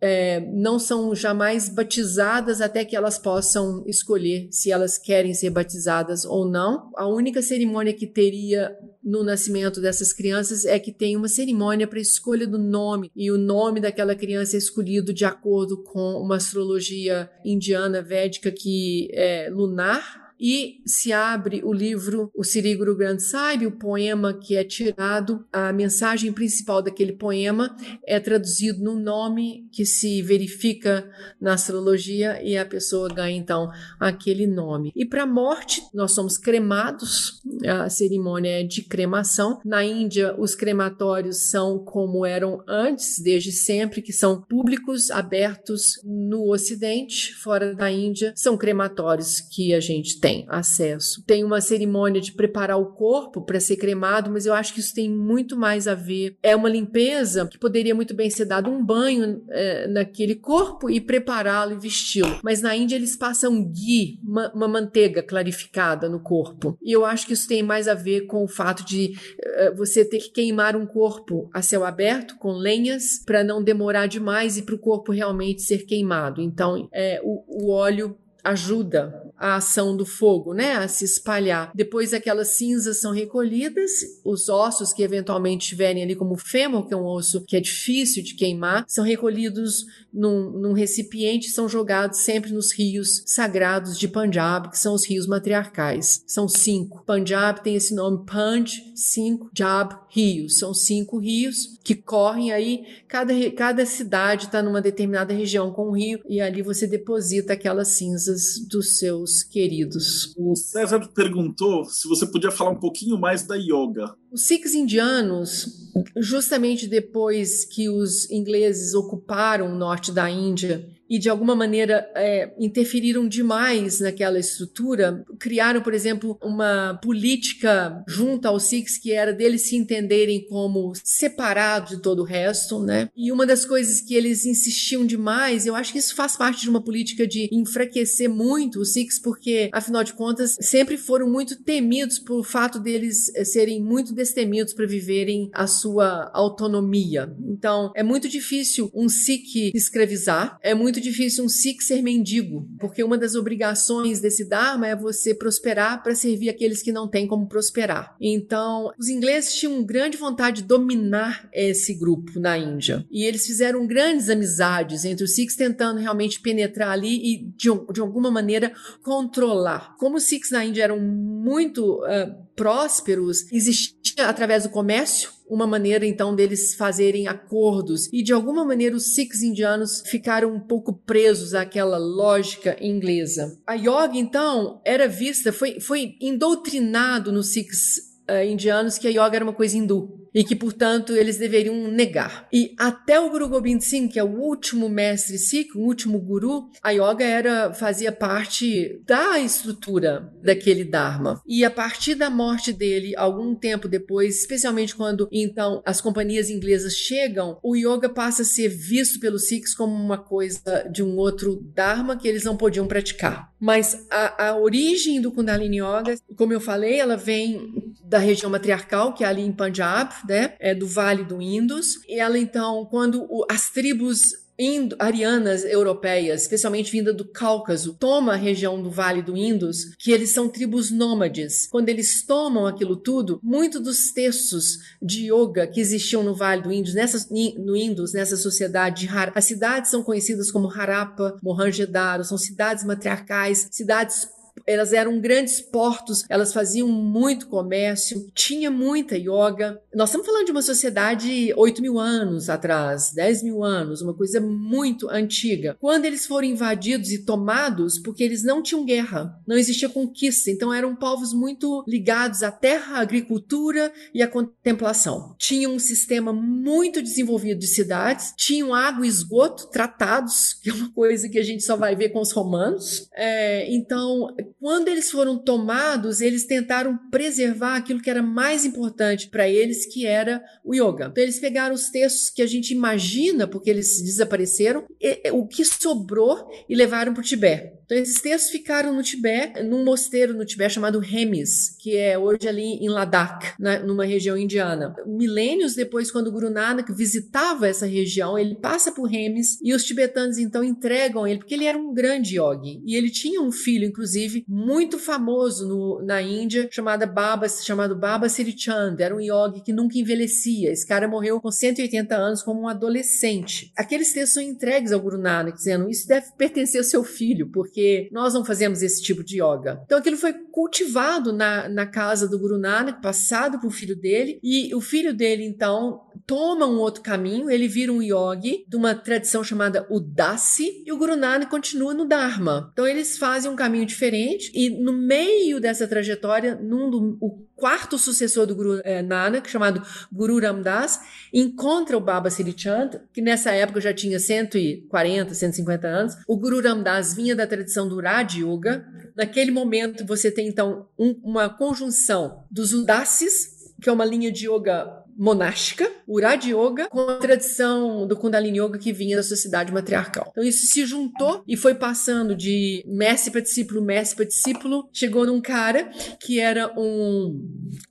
é, não são jamais batizadas até que elas possam escolher se elas querem ser batizadas ou não. A única cerimônia que teria no nascimento dessas crianças é que tem uma cerimônia para escolha do nome e o nome daquela criança é escolhido de acordo com uma astrologia indiana védica que é lunar e se abre o livro O Siri Guru Granth Sahib, o poema que é tirado, a mensagem principal daquele poema é traduzido no nome que se verifica na astrologia e a pessoa ganha então aquele nome. E para a morte, nós somos cremados, a cerimônia é de cremação. Na Índia, os crematórios são como eram antes, desde sempre, que são públicos, abertos no Ocidente, fora da Índia, são crematórios que a gente tem tem acesso. Tem uma cerimônia de preparar o corpo para ser cremado, mas eu acho que isso tem muito mais a ver. É uma limpeza que poderia muito bem ser dado um banho é, naquele corpo e prepará-lo e vesti-lo. Mas na Índia eles passam ghee, uma, uma, manteiga clarificada no corpo. E eu acho que isso tem mais a ver com o fato de é, você ter que queimar um corpo a céu aberto com lenhas para não demorar demais e para o corpo realmente ser queimado. Então, é, o, o óleo ajuda a ação do fogo, né, a se espalhar. Depois aquelas cinzas são recolhidas, os ossos que eventualmente estiverem ali como fêmur, que é um osso que é difícil de queimar, são recolhidos num, num recipiente, são jogados sempre nos rios sagrados de Punjab, que são os rios matriarcais. São cinco. Punjab tem esse nome Panj, cinco, Jab, rios. São cinco rios que correm aí, cada, cada cidade está numa determinada região com um rio e ali você deposita aquelas cinzas dos seus queridos. O César perguntou se você podia falar um pouquinho mais da yoga. Os Sikhs indianos, justamente depois que os ingleses ocuparam o norte da Índia e de alguma maneira é, interferiram demais naquela estrutura, criaram, por exemplo, uma política junto aos Sikhs que era deles se entenderem como separados de todo o resto, né? E uma das coisas que eles insistiam demais, eu acho que isso faz parte de uma política de enfraquecer muito os Sikhs, porque afinal de contas sempre foram muito temidos por fato deles é, serem muito destemidos para viverem a sua autonomia. Então, é muito difícil um Sikh escravizar, é muito muito difícil um Sikh ser mendigo, porque uma das obrigações desse Dharma é você prosperar para servir aqueles que não têm como prosperar. Então, os ingleses tinham grande vontade de dominar esse grupo na Índia. E eles fizeram grandes amizades entre os Sikhs, tentando realmente penetrar ali e, de, de alguma maneira, controlar. Como os Sikhs na Índia eram muito uh, prósperos, existia através do comércio uma maneira então deles fazerem acordos e de alguma maneira os Sikhs indianos ficaram um pouco presos àquela lógica inglesa. A yoga então era vista, foi, foi indoctrinado nos Sikhs uh, indianos que a yoga era uma coisa hindu e que, portanto, eles deveriam negar. E até o Guru Gobind Singh, que é o último mestre Sikh, o último guru, a yoga era fazia parte da estrutura daquele dharma. E a partir da morte dele, algum tempo depois, especialmente quando então as companhias inglesas chegam, o yoga passa a ser visto pelos Sikhs como uma coisa de um outro dharma que eles não podiam praticar. Mas a, a origem do Kundalini Yoga, como eu falei, ela vem da região matriarcal, que é ali em Punjab, né? É do Vale do Indus. E ela então, quando o, as tribos Indo, arianas europeias, especialmente vinda do Cáucaso, toma a região do Vale do Indus, que eles são tribos nômades. Quando eles tomam aquilo tudo, muito dos textos de yoga que existiam no Vale do Indus, nessa, no Indus, nessa sociedade, as cidades são conhecidas como Harappa, Mohenjo-daro, são cidades matriarcais, cidades elas eram grandes portos, elas faziam muito comércio, tinha muita yoga. Nós estamos falando de uma sociedade 8 mil anos atrás, 10 mil anos, uma coisa muito antiga. Quando eles foram invadidos e tomados, porque eles não tinham guerra, não existia conquista, então eram povos muito ligados à terra, à agricultura e à contemplação. Tinham um sistema muito desenvolvido de cidades, tinham água e esgoto tratados, que é uma coisa que a gente só vai ver com os romanos. É, então, quando eles foram tomados, eles tentaram preservar aquilo que era mais importante para eles, que era o yoga. Então, eles pegaram os textos que a gente imagina, porque eles desapareceram, e, o que sobrou e levaram para o Tibete. Então, esses textos ficaram no Tibete, num mosteiro no Tibete chamado Remis, que é hoje ali em Ladakh, na, numa região indiana. Milênios depois, quando Guru Nanak visitava essa região, ele passa por Remis e os tibetanos então entregam ele, porque ele era um grande yogi. E ele tinha um filho, inclusive, muito famoso no, na Índia, chamado Baba, chamado Baba Sirichand. Era um yogi que nunca envelhecia. Esse cara morreu com 180 anos como um adolescente. Aqueles textos são entregues ao Guru Nanak, dizendo isso deve pertencer ao seu filho, porque porque nós não fazemos esse tipo de yoga. Então aquilo foi cultivado na, na casa do Guru Nanak, passado para o filho dele, e o filho dele então toma um outro caminho, ele vira um yogi de uma tradição chamada Udasi, e o Guru Nanak continua no Dharma. Então eles fazem um caminho diferente, e no meio dessa trajetória, num do, o quarto sucessor do Guru eh, Nanak, chamado Guru Ramdas, encontra o Baba Siri Chand, que nessa época já tinha 140, 150 anos. O Guru Ramdas vinha da tradição do Raj Yoga. Naquele momento você tem então um, uma conjunção dos Udasis, que é uma linha de yoga monástica, o Yoga, com a tradição do Kundalini Yoga que vinha da sociedade matriarcal. Então isso se juntou e foi passando de mestre para discípulo, mestre para discípulo, chegou num cara que era um,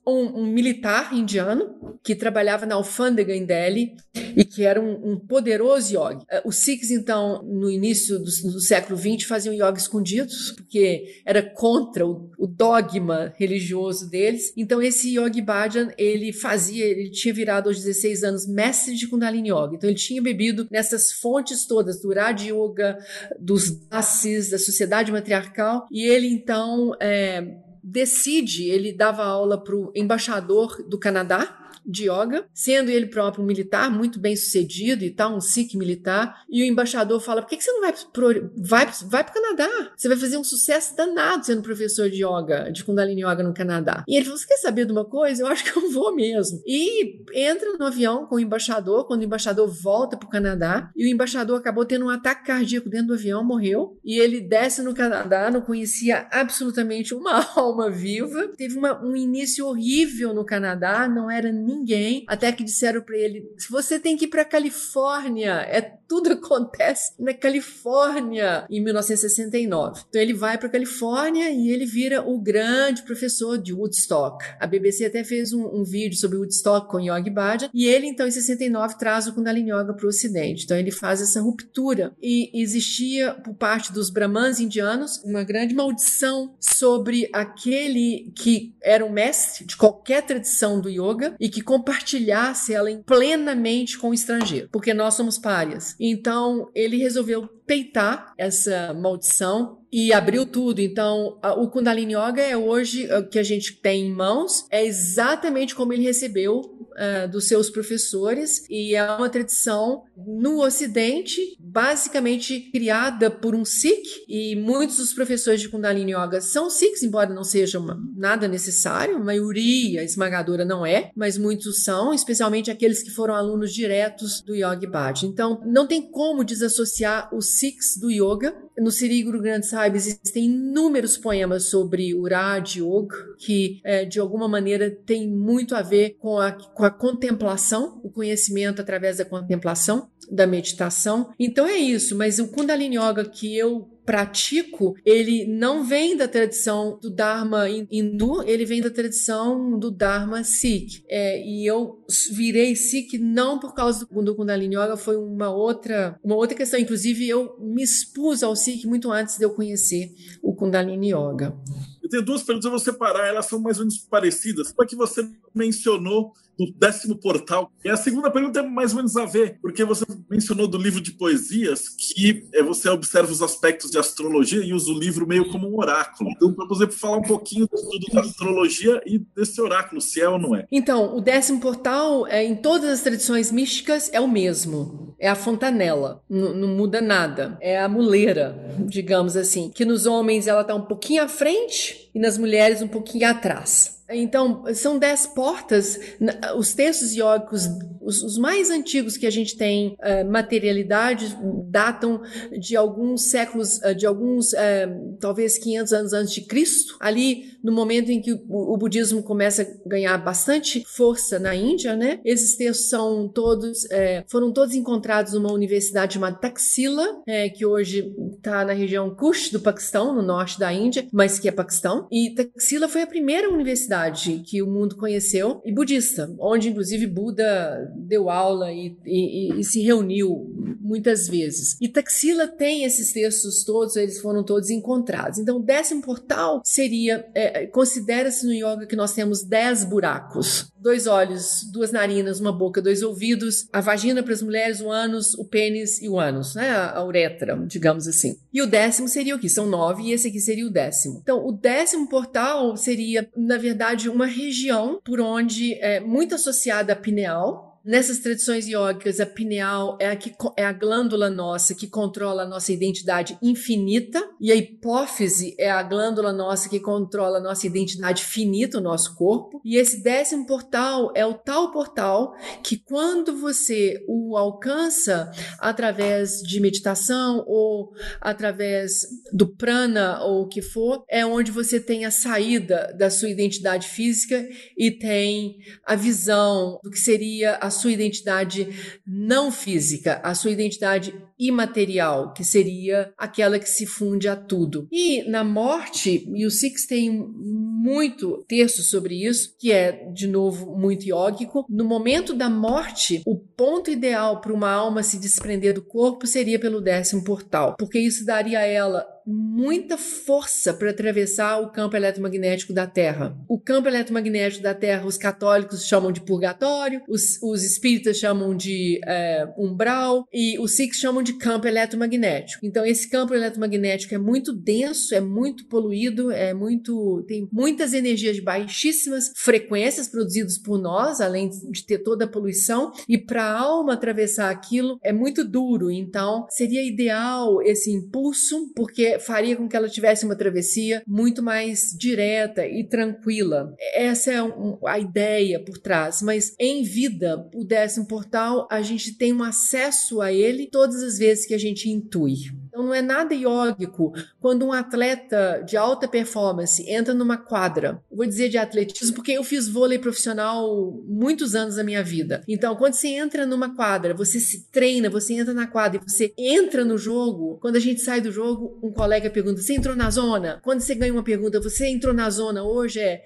um, um, militar indiano que trabalhava na alfândega em Delhi e que era um, um poderoso yogi. Eh, os Sikhs, então, no início do, do século XX, faziam yoga escondidos, porque era contra o, o dogma religioso deles. Então esse Yogi Bhajan, ele fazia, ele tinha virado aos 16 anos mestre de Kundalini Yoga. Então ele tinha bebido nessas fontes todas do Raja Yoga, dos Dasis, da sociedade matriarcal, e ele então é, decide, ele dava aula para o embaixador do Canadá, de yoga, sendo ele próprio um militar muito bem sucedido e tal, um Sikh militar. E o embaixador fala: por que, que você não vai pro, vai, vai pro Canadá? Você vai fazer um sucesso danado sendo professor de yoga, de Kundalini Yoga no Canadá. E ele falou: você quer saber de uma coisa? Eu acho que eu vou mesmo. E entra no avião com o embaixador, quando o embaixador volta pro Canadá, e o embaixador acabou tendo um ataque cardíaco dentro do avião, morreu. E ele desce no Canadá, não conhecia absolutamente uma <laughs> alma viva. Teve uma, um início horrível no Canadá, não era ninguém ninguém, até que disseram para ele: você tem que ir para Califórnia, é tudo <laughs> acontece na Califórnia em 1969. Então ele vai para Califórnia e ele vira o grande professor de Woodstock. A BBC até fez um, um vídeo sobre Woodstock com Yogi Bhajan e ele então em 69 traz o Kundalini Yoga para o Ocidente. Então ele faz essa ruptura e existia por parte dos brahmanes indianos uma grande maldição sobre aquele que era o mestre de qualquer tradição do yoga e que compartilhasse ela plenamente com o estrangeiro, porque nós somos párias. Então, ele resolveu peitar essa maldição e abriu tudo. Então, o Kundalini Yoga é hoje o que a gente tem em mãos, é exatamente como ele recebeu uh, dos seus professores e é uma tradição no Ocidente, basicamente criada por um Sikh e muitos dos professores de Kundalini Yoga são Sikhs, embora não seja uma, nada necessário, a maioria esmagadora não é, mas muitos são, especialmente aqueles que foram alunos diretos do Yogi Bhajan. Então, não tem como desassociar os Sikhs do Yoga. No Siri Guru Granth Sahib existem inúmeros poemas sobre o Yoga, que é, de alguma maneira tem muito a ver com a, com a contemplação, o conhecimento através da contemplação, da meditação. Então é isso, mas o Kundalini Yoga que eu pratico, ele não vem da tradição do Dharma hindu, ele vem da tradição do Dharma Sikh. É, e eu virei Sikh não por causa do, do Kundalini Yoga, foi uma outra, uma outra questão. Inclusive, eu me expus ao Sikh muito antes de eu conhecer o Kundalini Yoga. Eu tenho duas perguntas, eu vou separar, elas são mais ou menos parecidas. Uma que você mencionou do décimo portal. E a segunda pergunta é mais ou menos a ver, porque você mencionou do livro de poesias que é, você observa os aspectos de astrologia e usa o livro meio como um oráculo. Então, para você falar um pouquinho do estudo da astrologia e desse oráculo, se é ou não é. Então, o décimo portal, é, em todas as tradições místicas, é o mesmo. É a fontanela. N não muda nada. É a muleira, digamos assim. Que nos homens ela está um pouquinho à frente e nas mulheres um pouquinho atrás. Então, são dez portas. Os textos iógicos, os, os mais antigos que a gente tem uh, materialidade, datam de alguns séculos, uh, de alguns, uh, talvez 500 anos antes de Cristo. Ali, no momento em que o, o, budismo começa a ganhar bastante força na Índia, né? Esses textos são todos, foram todos encontrados numa universidade chamada Taxila, que hoje está na região Kush do Paquistão, no norte da Índia, mas que é Paquistão. E Taxila foi a primeira universidade que o mundo conheceu, e budista, onde inclusive Buda deu aula e, e, e se reuniu muitas vezes. E Taxila tem esses textos todos, eles foram todos encontrados. Então, o décimo portal seria, é, considera-se no yoga que nós temos dez buracos. Dois olhos, duas narinas, uma boca, dois ouvidos, a vagina para as mulheres, o ânus, o pênis e o ânus, né? A uretra, digamos assim. E o décimo seria o que? São nove e esse aqui seria o décimo. Então, o décimo portal seria, na verdade, verdade, uma região por onde é muito associada à pineal, Nessas tradições iógicas, a pineal é a, que, é a glândula nossa que controla a nossa identidade infinita, e a hipófise é a glândula nossa que controla a nossa identidade finita, o nosso corpo. E esse décimo portal é o tal portal que, quando você o alcança através de meditação ou através do prana ou o que for, é onde você tem a saída da sua identidade física e tem a visão do que seria a sua identidade não física, a sua identidade imaterial, que seria aquela que se funde a tudo. E na morte, e o Six tem muito texto sobre isso, que é, de novo, muito iógico. No momento da morte, o ponto ideal para uma alma se desprender do corpo seria pelo décimo portal, porque isso daria a ela muita força para atravessar o campo eletromagnético da Terra. O campo eletromagnético da Terra, os católicos chamam de purgatório, os, os espíritas chamam de é, umbral e os sikhs chamam de campo eletromagnético. Então, esse campo eletromagnético é muito denso, é muito poluído, é muito tem muitas energias de baixíssimas frequências produzidas por nós, além de ter toda a poluição, e para a alma atravessar aquilo é muito duro. Então, seria ideal esse impulso, porque faria com que ela tivesse uma travessia muito mais direta e tranquila. Essa é a ideia por trás. Mas em vida, o décimo portal, a gente tem um acesso a ele todas as vezes que a gente intui. Então não é nada iógico quando um atleta de alta performance entra numa quadra. Vou dizer de atletismo porque eu fiz vôlei profissional muitos anos da minha vida. Então, quando você entra numa quadra, você se treina, você entra na quadra e você entra no jogo. Quando a gente sai do jogo, um colega pergunta: "Você entrou na zona?". Quando você ganha uma pergunta: "Você entrou na zona hoje?" É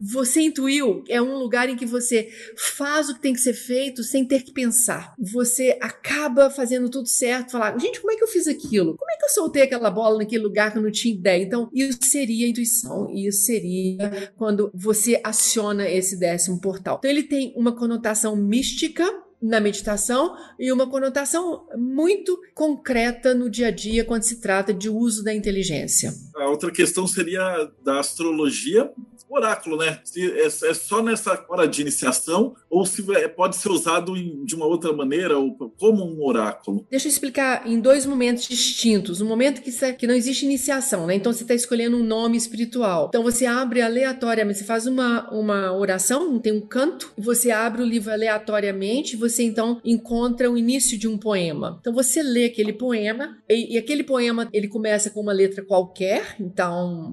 você intuiu, é um lugar em que você faz o que tem que ser feito sem ter que pensar. Você acaba fazendo tudo certo, falar: "Gente, como é que eu fiz aquilo?" Como é que eu soltei aquela bola naquele lugar que eu não tinha ideia? Então, isso seria intuição, isso seria quando você aciona esse décimo portal. Então, ele tem uma conotação mística na meditação e uma conotação muito concreta no dia a dia quando se trata de uso da inteligência. A outra questão seria da astrologia, oráculo, né? Se é, é, só nessa hora de iniciação ou se é, pode ser usado em, de uma outra maneira ou como um oráculo. Deixa eu explicar em dois momentos distintos. Um momento que, que não existe iniciação, né? Então você está escolhendo um nome espiritual. Então você abre aleatoriamente, você faz uma, uma oração, tem um canto, e você abre o livro aleatoriamente, você então encontra o início de um poema. Então você lê aquele poema e, e aquele poema ele começa com uma letra qualquer, então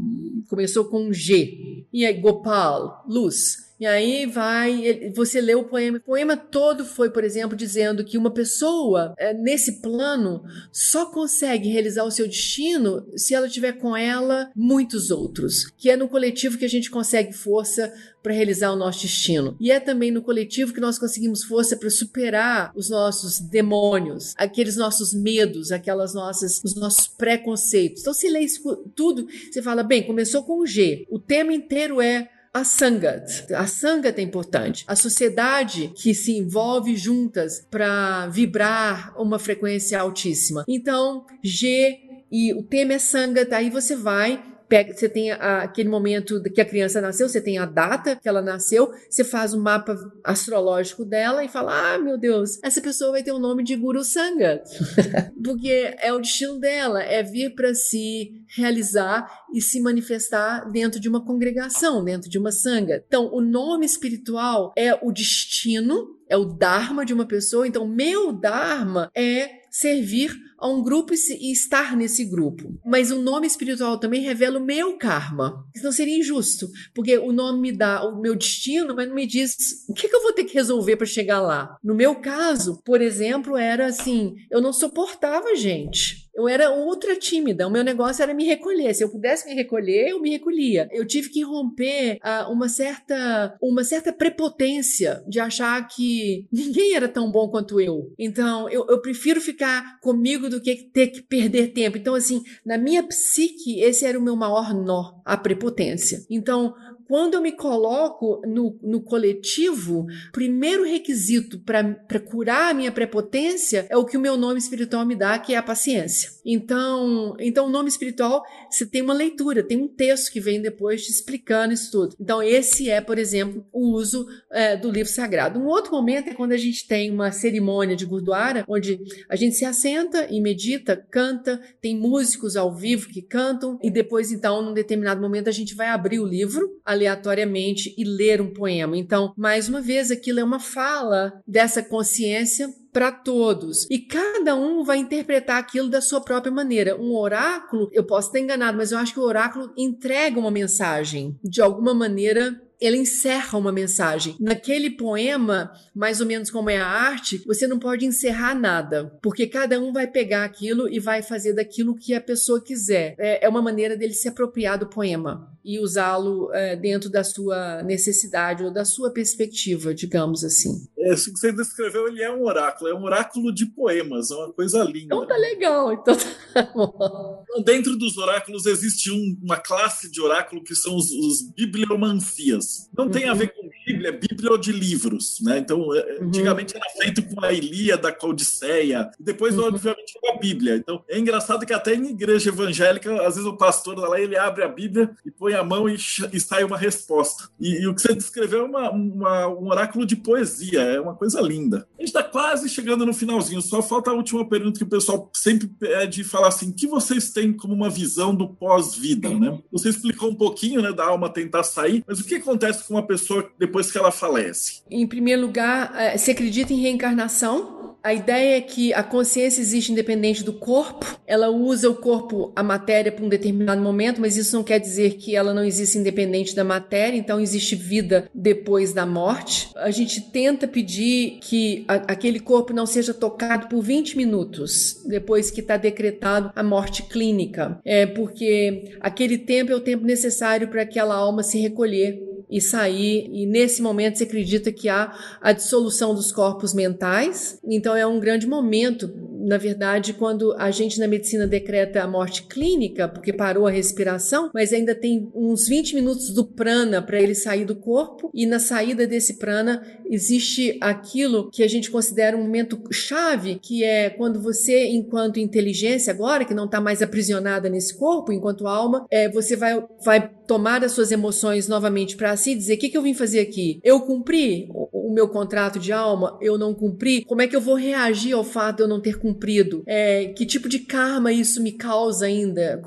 começou com um G. E aí Gopal, luz. E aí vai, você lê o poema. O poema todo foi, por exemplo, dizendo que uma pessoa é, nesse plano só consegue realizar o seu destino se ela tiver com ela muitos outros. Que é no coletivo que a gente consegue força para realizar o nosso destino. E é também no coletivo que nós conseguimos força para superar os nossos demônios, aqueles nossos medos, aquelas nossas, os nossos preconceitos. Então, se lê isso tudo, você fala, bem, começou com o G. O tema inteiro é a Sangat. A Sangat é importante. A sociedade que se envolve juntas para vibrar uma frequência altíssima. Então, G e o tema é Sangat, aí você vai pega, você tem a, aquele momento que a criança nasceu, você tem a data que ela nasceu, você faz um mapa astrológico dela e fala: ah, meu Deus, essa pessoa vai ter o nome de Guru Sangha, <laughs> porque é o destino dela, é vir para se realizar e se manifestar dentro de uma congregação, dentro de uma sanga. Então, o nome espiritual é o destino, é o dharma de uma pessoa. Então, meu dharma é servir a um grupo e estar nesse grupo. Mas o nome espiritual também revela o meu karma. Isso seria injusto, porque o nome me dá o meu destino, mas não me diz o que, que eu vou ter que resolver para chegar lá. No meu caso, por exemplo, era assim: eu não suportava gente. Eu era ultra tímida, o meu negócio era me recolher. Se eu pudesse me recolher, eu me recolhia. Eu tive que romper uh, uma certa uma certa prepotência de achar que <laughs> ninguém era tão bom quanto eu. Então, eu, eu prefiro ficar comigo do que ter que perder tempo. Então, assim, na minha psique, esse era o meu maior nó, a prepotência. Então, quando eu me coloco no, no coletivo, primeiro requisito para curar a minha prepotência é o que o meu nome espiritual me dá, que é a paciência. Então, então o nome espiritual, você tem uma leitura, tem um texto que vem depois te explicando isso tudo. Então, esse é, por exemplo, o uso é, do livro sagrado. Um outro momento é quando a gente tem uma cerimônia de Gurdwara, onde a gente se assenta e medita, canta, tem músicos ao vivo que cantam, e depois, então, num determinado momento, a gente vai abrir o livro, a aleatoriamente e ler um poema. Então, mais uma vez, aquilo é uma fala dessa consciência para todos. E cada um vai interpretar aquilo da sua própria maneira. Um oráculo, eu posso estar enganado, mas eu acho que o oráculo entrega uma mensagem. De alguma maneira, ele encerra uma mensagem. Naquele poema, mais ou menos como é a arte, você não pode encerrar nada, porque cada um vai pegar aquilo e vai fazer daquilo que a pessoa quiser. É, é uma maneira dele se apropriar do poema e usá-lo é, dentro da sua necessidade ou da sua perspectiva, digamos assim. É, isso que você descreveu, ele é um oráculo, é um oráculo de poemas, é uma coisa linda. Então tá legal, então tá bom. Então, dentro dos oráculos existe um, uma classe de oráculo que são os, os bibliomancias. Não uhum. tem a ver com Bíblia, é Bíblia de livros, né? Então, é, uhum. antigamente era feito com a Ilíada, com a Odisseia, e depois, uhum. obviamente, com a Bíblia. Então, é engraçado que até em igreja evangélica, às vezes o pastor lá, ele abre a Bíblia e põe põe a mão e, e sai uma resposta. E, e, o que você descreveu é uma, uma, um oráculo de poesia, é uma coisa linda. A gente está quase chegando no finalzinho, só falta a última pergunta que o pessoal sempre pede falar assim: o que vocês têm como uma visão do pós-vida? Né? Você explicou um pouquinho né, da alma tentar sair, mas o que acontece com uma pessoa depois que ela falece? Em primeiro lugar, é, você acredita em reencarnação? A ideia é que a consciência existe independente do corpo, ela usa o corpo, a matéria, para um determinado momento, mas isso não quer dizer que ela não existe independente da matéria, então existe vida depois da morte. A gente tenta pedir que a, aquele corpo não seja tocado por 20 minutos depois que está decretado a morte clínica, é porque aquele tempo é o tempo necessário para aquela alma se recolher e sair. E nesse momento se acredita que há a dissolução dos corpos mentais. Então é um grande momento na verdade, quando a gente na medicina decreta a morte clínica, porque parou a respiração, mas ainda tem uns 20 minutos do prana para ele sair do corpo, e na saída desse prana existe aquilo que a gente considera um momento chave, que é quando você, enquanto inteligência, agora que não está mais aprisionada nesse corpo, enquanto alma, é, você vai, vai tomar as suas emoções novamente para si dizer: o que, que eu vim fazer aqui? Eu cumpri o, o meu contrato de alma? Eu não cumpri? Como é que eu vou reagir ao fato de eu não ter cumprido? É, que tipo de karma isso me causa ainda?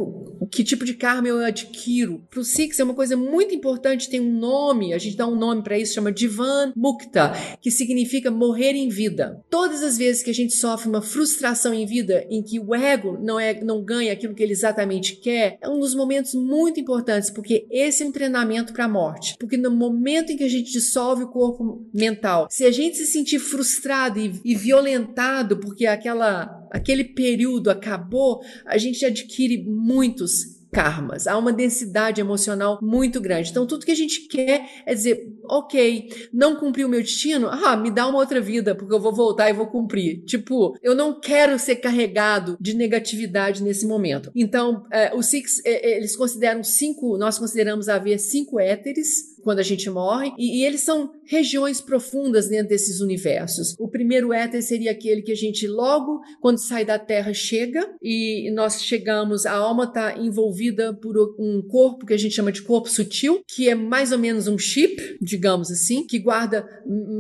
Que tipo de karma eu adquiro. Para o Six é uma coisa muito importante, tem um nome, a gente dá um nome para isso, chama Divan Mukta, que significa morrer em vida. Todas as vezes que a gente sofre uma frustração em vida, em que o ego não, é, não ganha aquilo que ele exatamente quer, é um dos momentos muito importantes, porque esse é um treinamento para a morte. Porque no momento em que a gente dissolve o corpo mental, se a gente se sentir frustrado e, e violentado porque aquela aquele período acabou, a gente adquire muitos karmas. Há uma densidade emocional muito grande. Então, tudo que a gente quer é dizer, ok, não cumpri o meu destino, ah, me dá uma outra vida, porque eu vou voltar e vou cumprir. Tipo, eu não quero ser carregado de negatividade nesse momento. Então, é, os Six, é, eles consideram cinco, nós consideramos haver cinco éteres quando a gente morre, e, e, eles são regiões profundas dentro desses universos. O primeiro éter seria aquele que a gente logo, quando sai da Terra, chega, e nós chegamos, a alma está envolvida por um corpo que a gente chama de corpo sutil, que é mais ou menos um chip, digamos assim, que guarda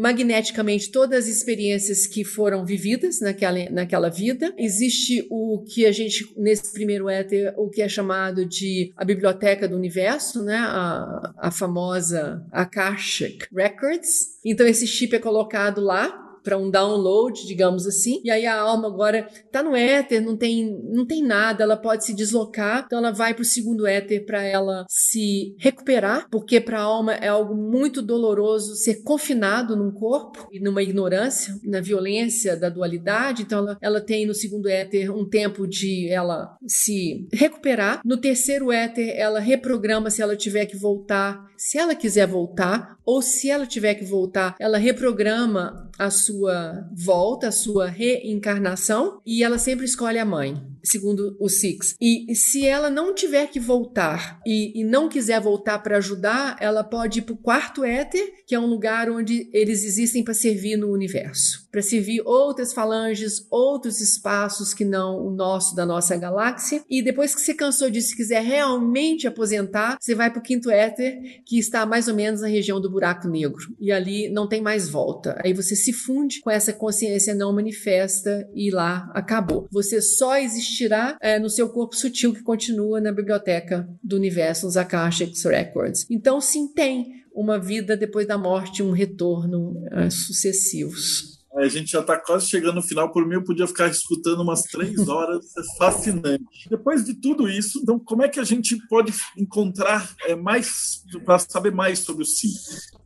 magneticamente todas as experiências que foram vividas naquela, naquela vida. Existe o que a gente, nesse primeiro éter, o que é chamado de a biblioteca do universo, né? a, a famosa famosa Akashic Records. Então esse chip é colocado lá para um download, digamos assim. E aí a alma agora está no éter, não tem, não tem nada, ela pode se deslocar, então ela vai para o segundo éter para ela se recuperar, porque para a alma é algo muito doloroso ser confinado num corpo e numa ignorância, na violência da dualidade. Então ela, ela tem no segundo éter um tempo de ela se recuperar. No terceiro éter ela reprograma se ela tiver que voltar, se ela quiser voltar, ou se ela tiver que voltar, ela reprograma a sua volta, a sua reencarnação, e ela sempre escolhe a mãe, segundo o Six. E se ela não tiver que voltar e, e não quiser voltar para ajudar, ela pode ir para o quarto éter, que é um lugar onde eles existem para servir no universo para servir outras falanges, outros espaços que não o nosso da nossa galáxia. E depois que você cansou disso, se quiser realmente aposentar, você vai para o quinto éter, que está mais ou menos na região do buraco negro. E ali não tem mais volta. Aí você se funde com essa consciência não manifesta e lá acabou. Você só existirá é, no seu corpo sutil que continua na biblioteca do universo, nos Akashic Records. Então, sim, tem uma vida depois da morte, um retorno é, sucessivos. A gente já está quase chegando no final. Por mim, eu podia ficar escutando umas três <laughs> horas. É fascinante. Depois de tudo isso, então, como é que a gente pode encontrar é, mais, para saber mais sobre o SI?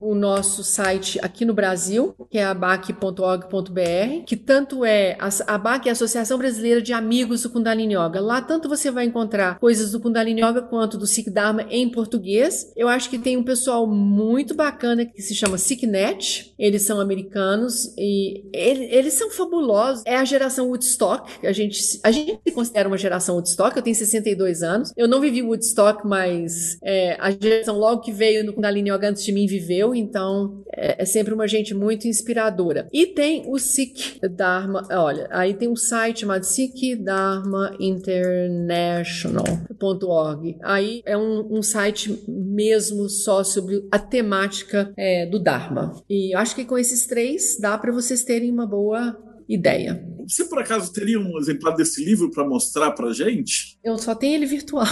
O nosso site aqui no Brasil, que é abac.org.br, que tanto é a ABAC é a Associação Brasileira de Amigos do Kundalini Yoga. Lá tanto você vai encontrar coisas do Kundalini Yoga quanto do Sikh Dharma em português. Eu acho que tem um pessoal muito bacana que se chama Sikhnet. Eles são americanos e eles são fabulosos. É a geração Woodstock. A gente, a gente se considera uma geração Woodstock. Eu tenho 62 anos. Eu não vivi Woodstock, mas é, a geração logo que veio no Kundalini Yoga antes de mim viveu. Então é, é sempre uma gente muito inspiradora. E tem o Sikh Dharma. Olha, aí tem um site chamado Sikh Dharma International.org. Aí é um, um, site mesmo só sobre a temática é, do Dharma. E acho que com esses três dá para vocês terem uma boa ideia. Você, por acaso, teria um exemplar desse livro para mostrar para gente? Eu só tenho ele virtual.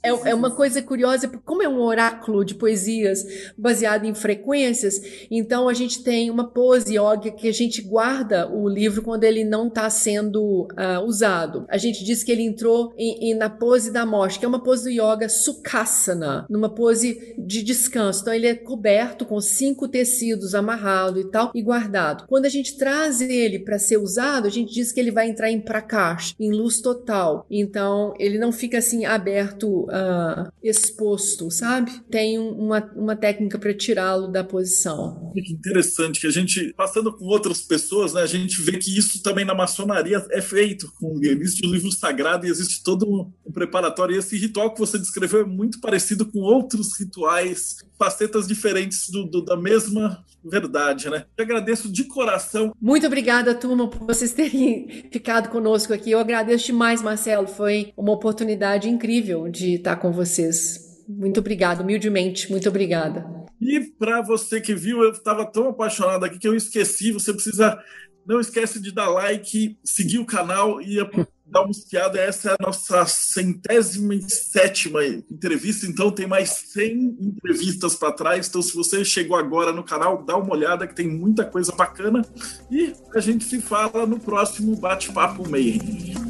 É, é, uma coisa curiosa, como é um oráculo de poesias baseado em frequências, então a gente tem uma pose yoga que a gente guarda o livro quando ele não está sendo uh, usado. A gente diz que ele entrou em, em, na pose da morte, que é uma pose do yoga sukhasana, numa pose de descanso. Então ele é coberto com cinco tecidos amarrado e tal, e guardado. Quando a gente traz ele para ser usado, a gente diz que ele vai entrar em prakash, em luz total. Então, ele não fica assim aberto, uh, exposto, sabe? Tem uma, uma técnica para tirá-lo da posição. Que interessante que a gente, passando com outras pessoas, né, a gente vê que isso também na maçonaria é feito. Com, existe o livro sagrado e existe todo um preparatório. E esse ritual que você descreveu é muito parecido com outros rituais, facetas diferentes do, do da mesma verdade, né? Eu agradeço de coração. Muito obrigada, turma, por vocês terem ficado conosco aqui. Eu agradeço demais, Marcelo. Foi uma oportunidade incrível de estar com vocês. Muito obrigado, humildemente, muito obrigada. E para você que viu, eu estava tão apaixonado aqui que eu esqueci. Você precisa, não esquece de dar like, seguir o canal e dá uma espiada, essa é a nossa centésima e sétima entrevista, então tem mais 100 entrevistas para trás. Então, se você chegou agora no canal, dá uma olhada que tem muita coisa bacana. E a gente se fala no próximo Bate-Papo Meio.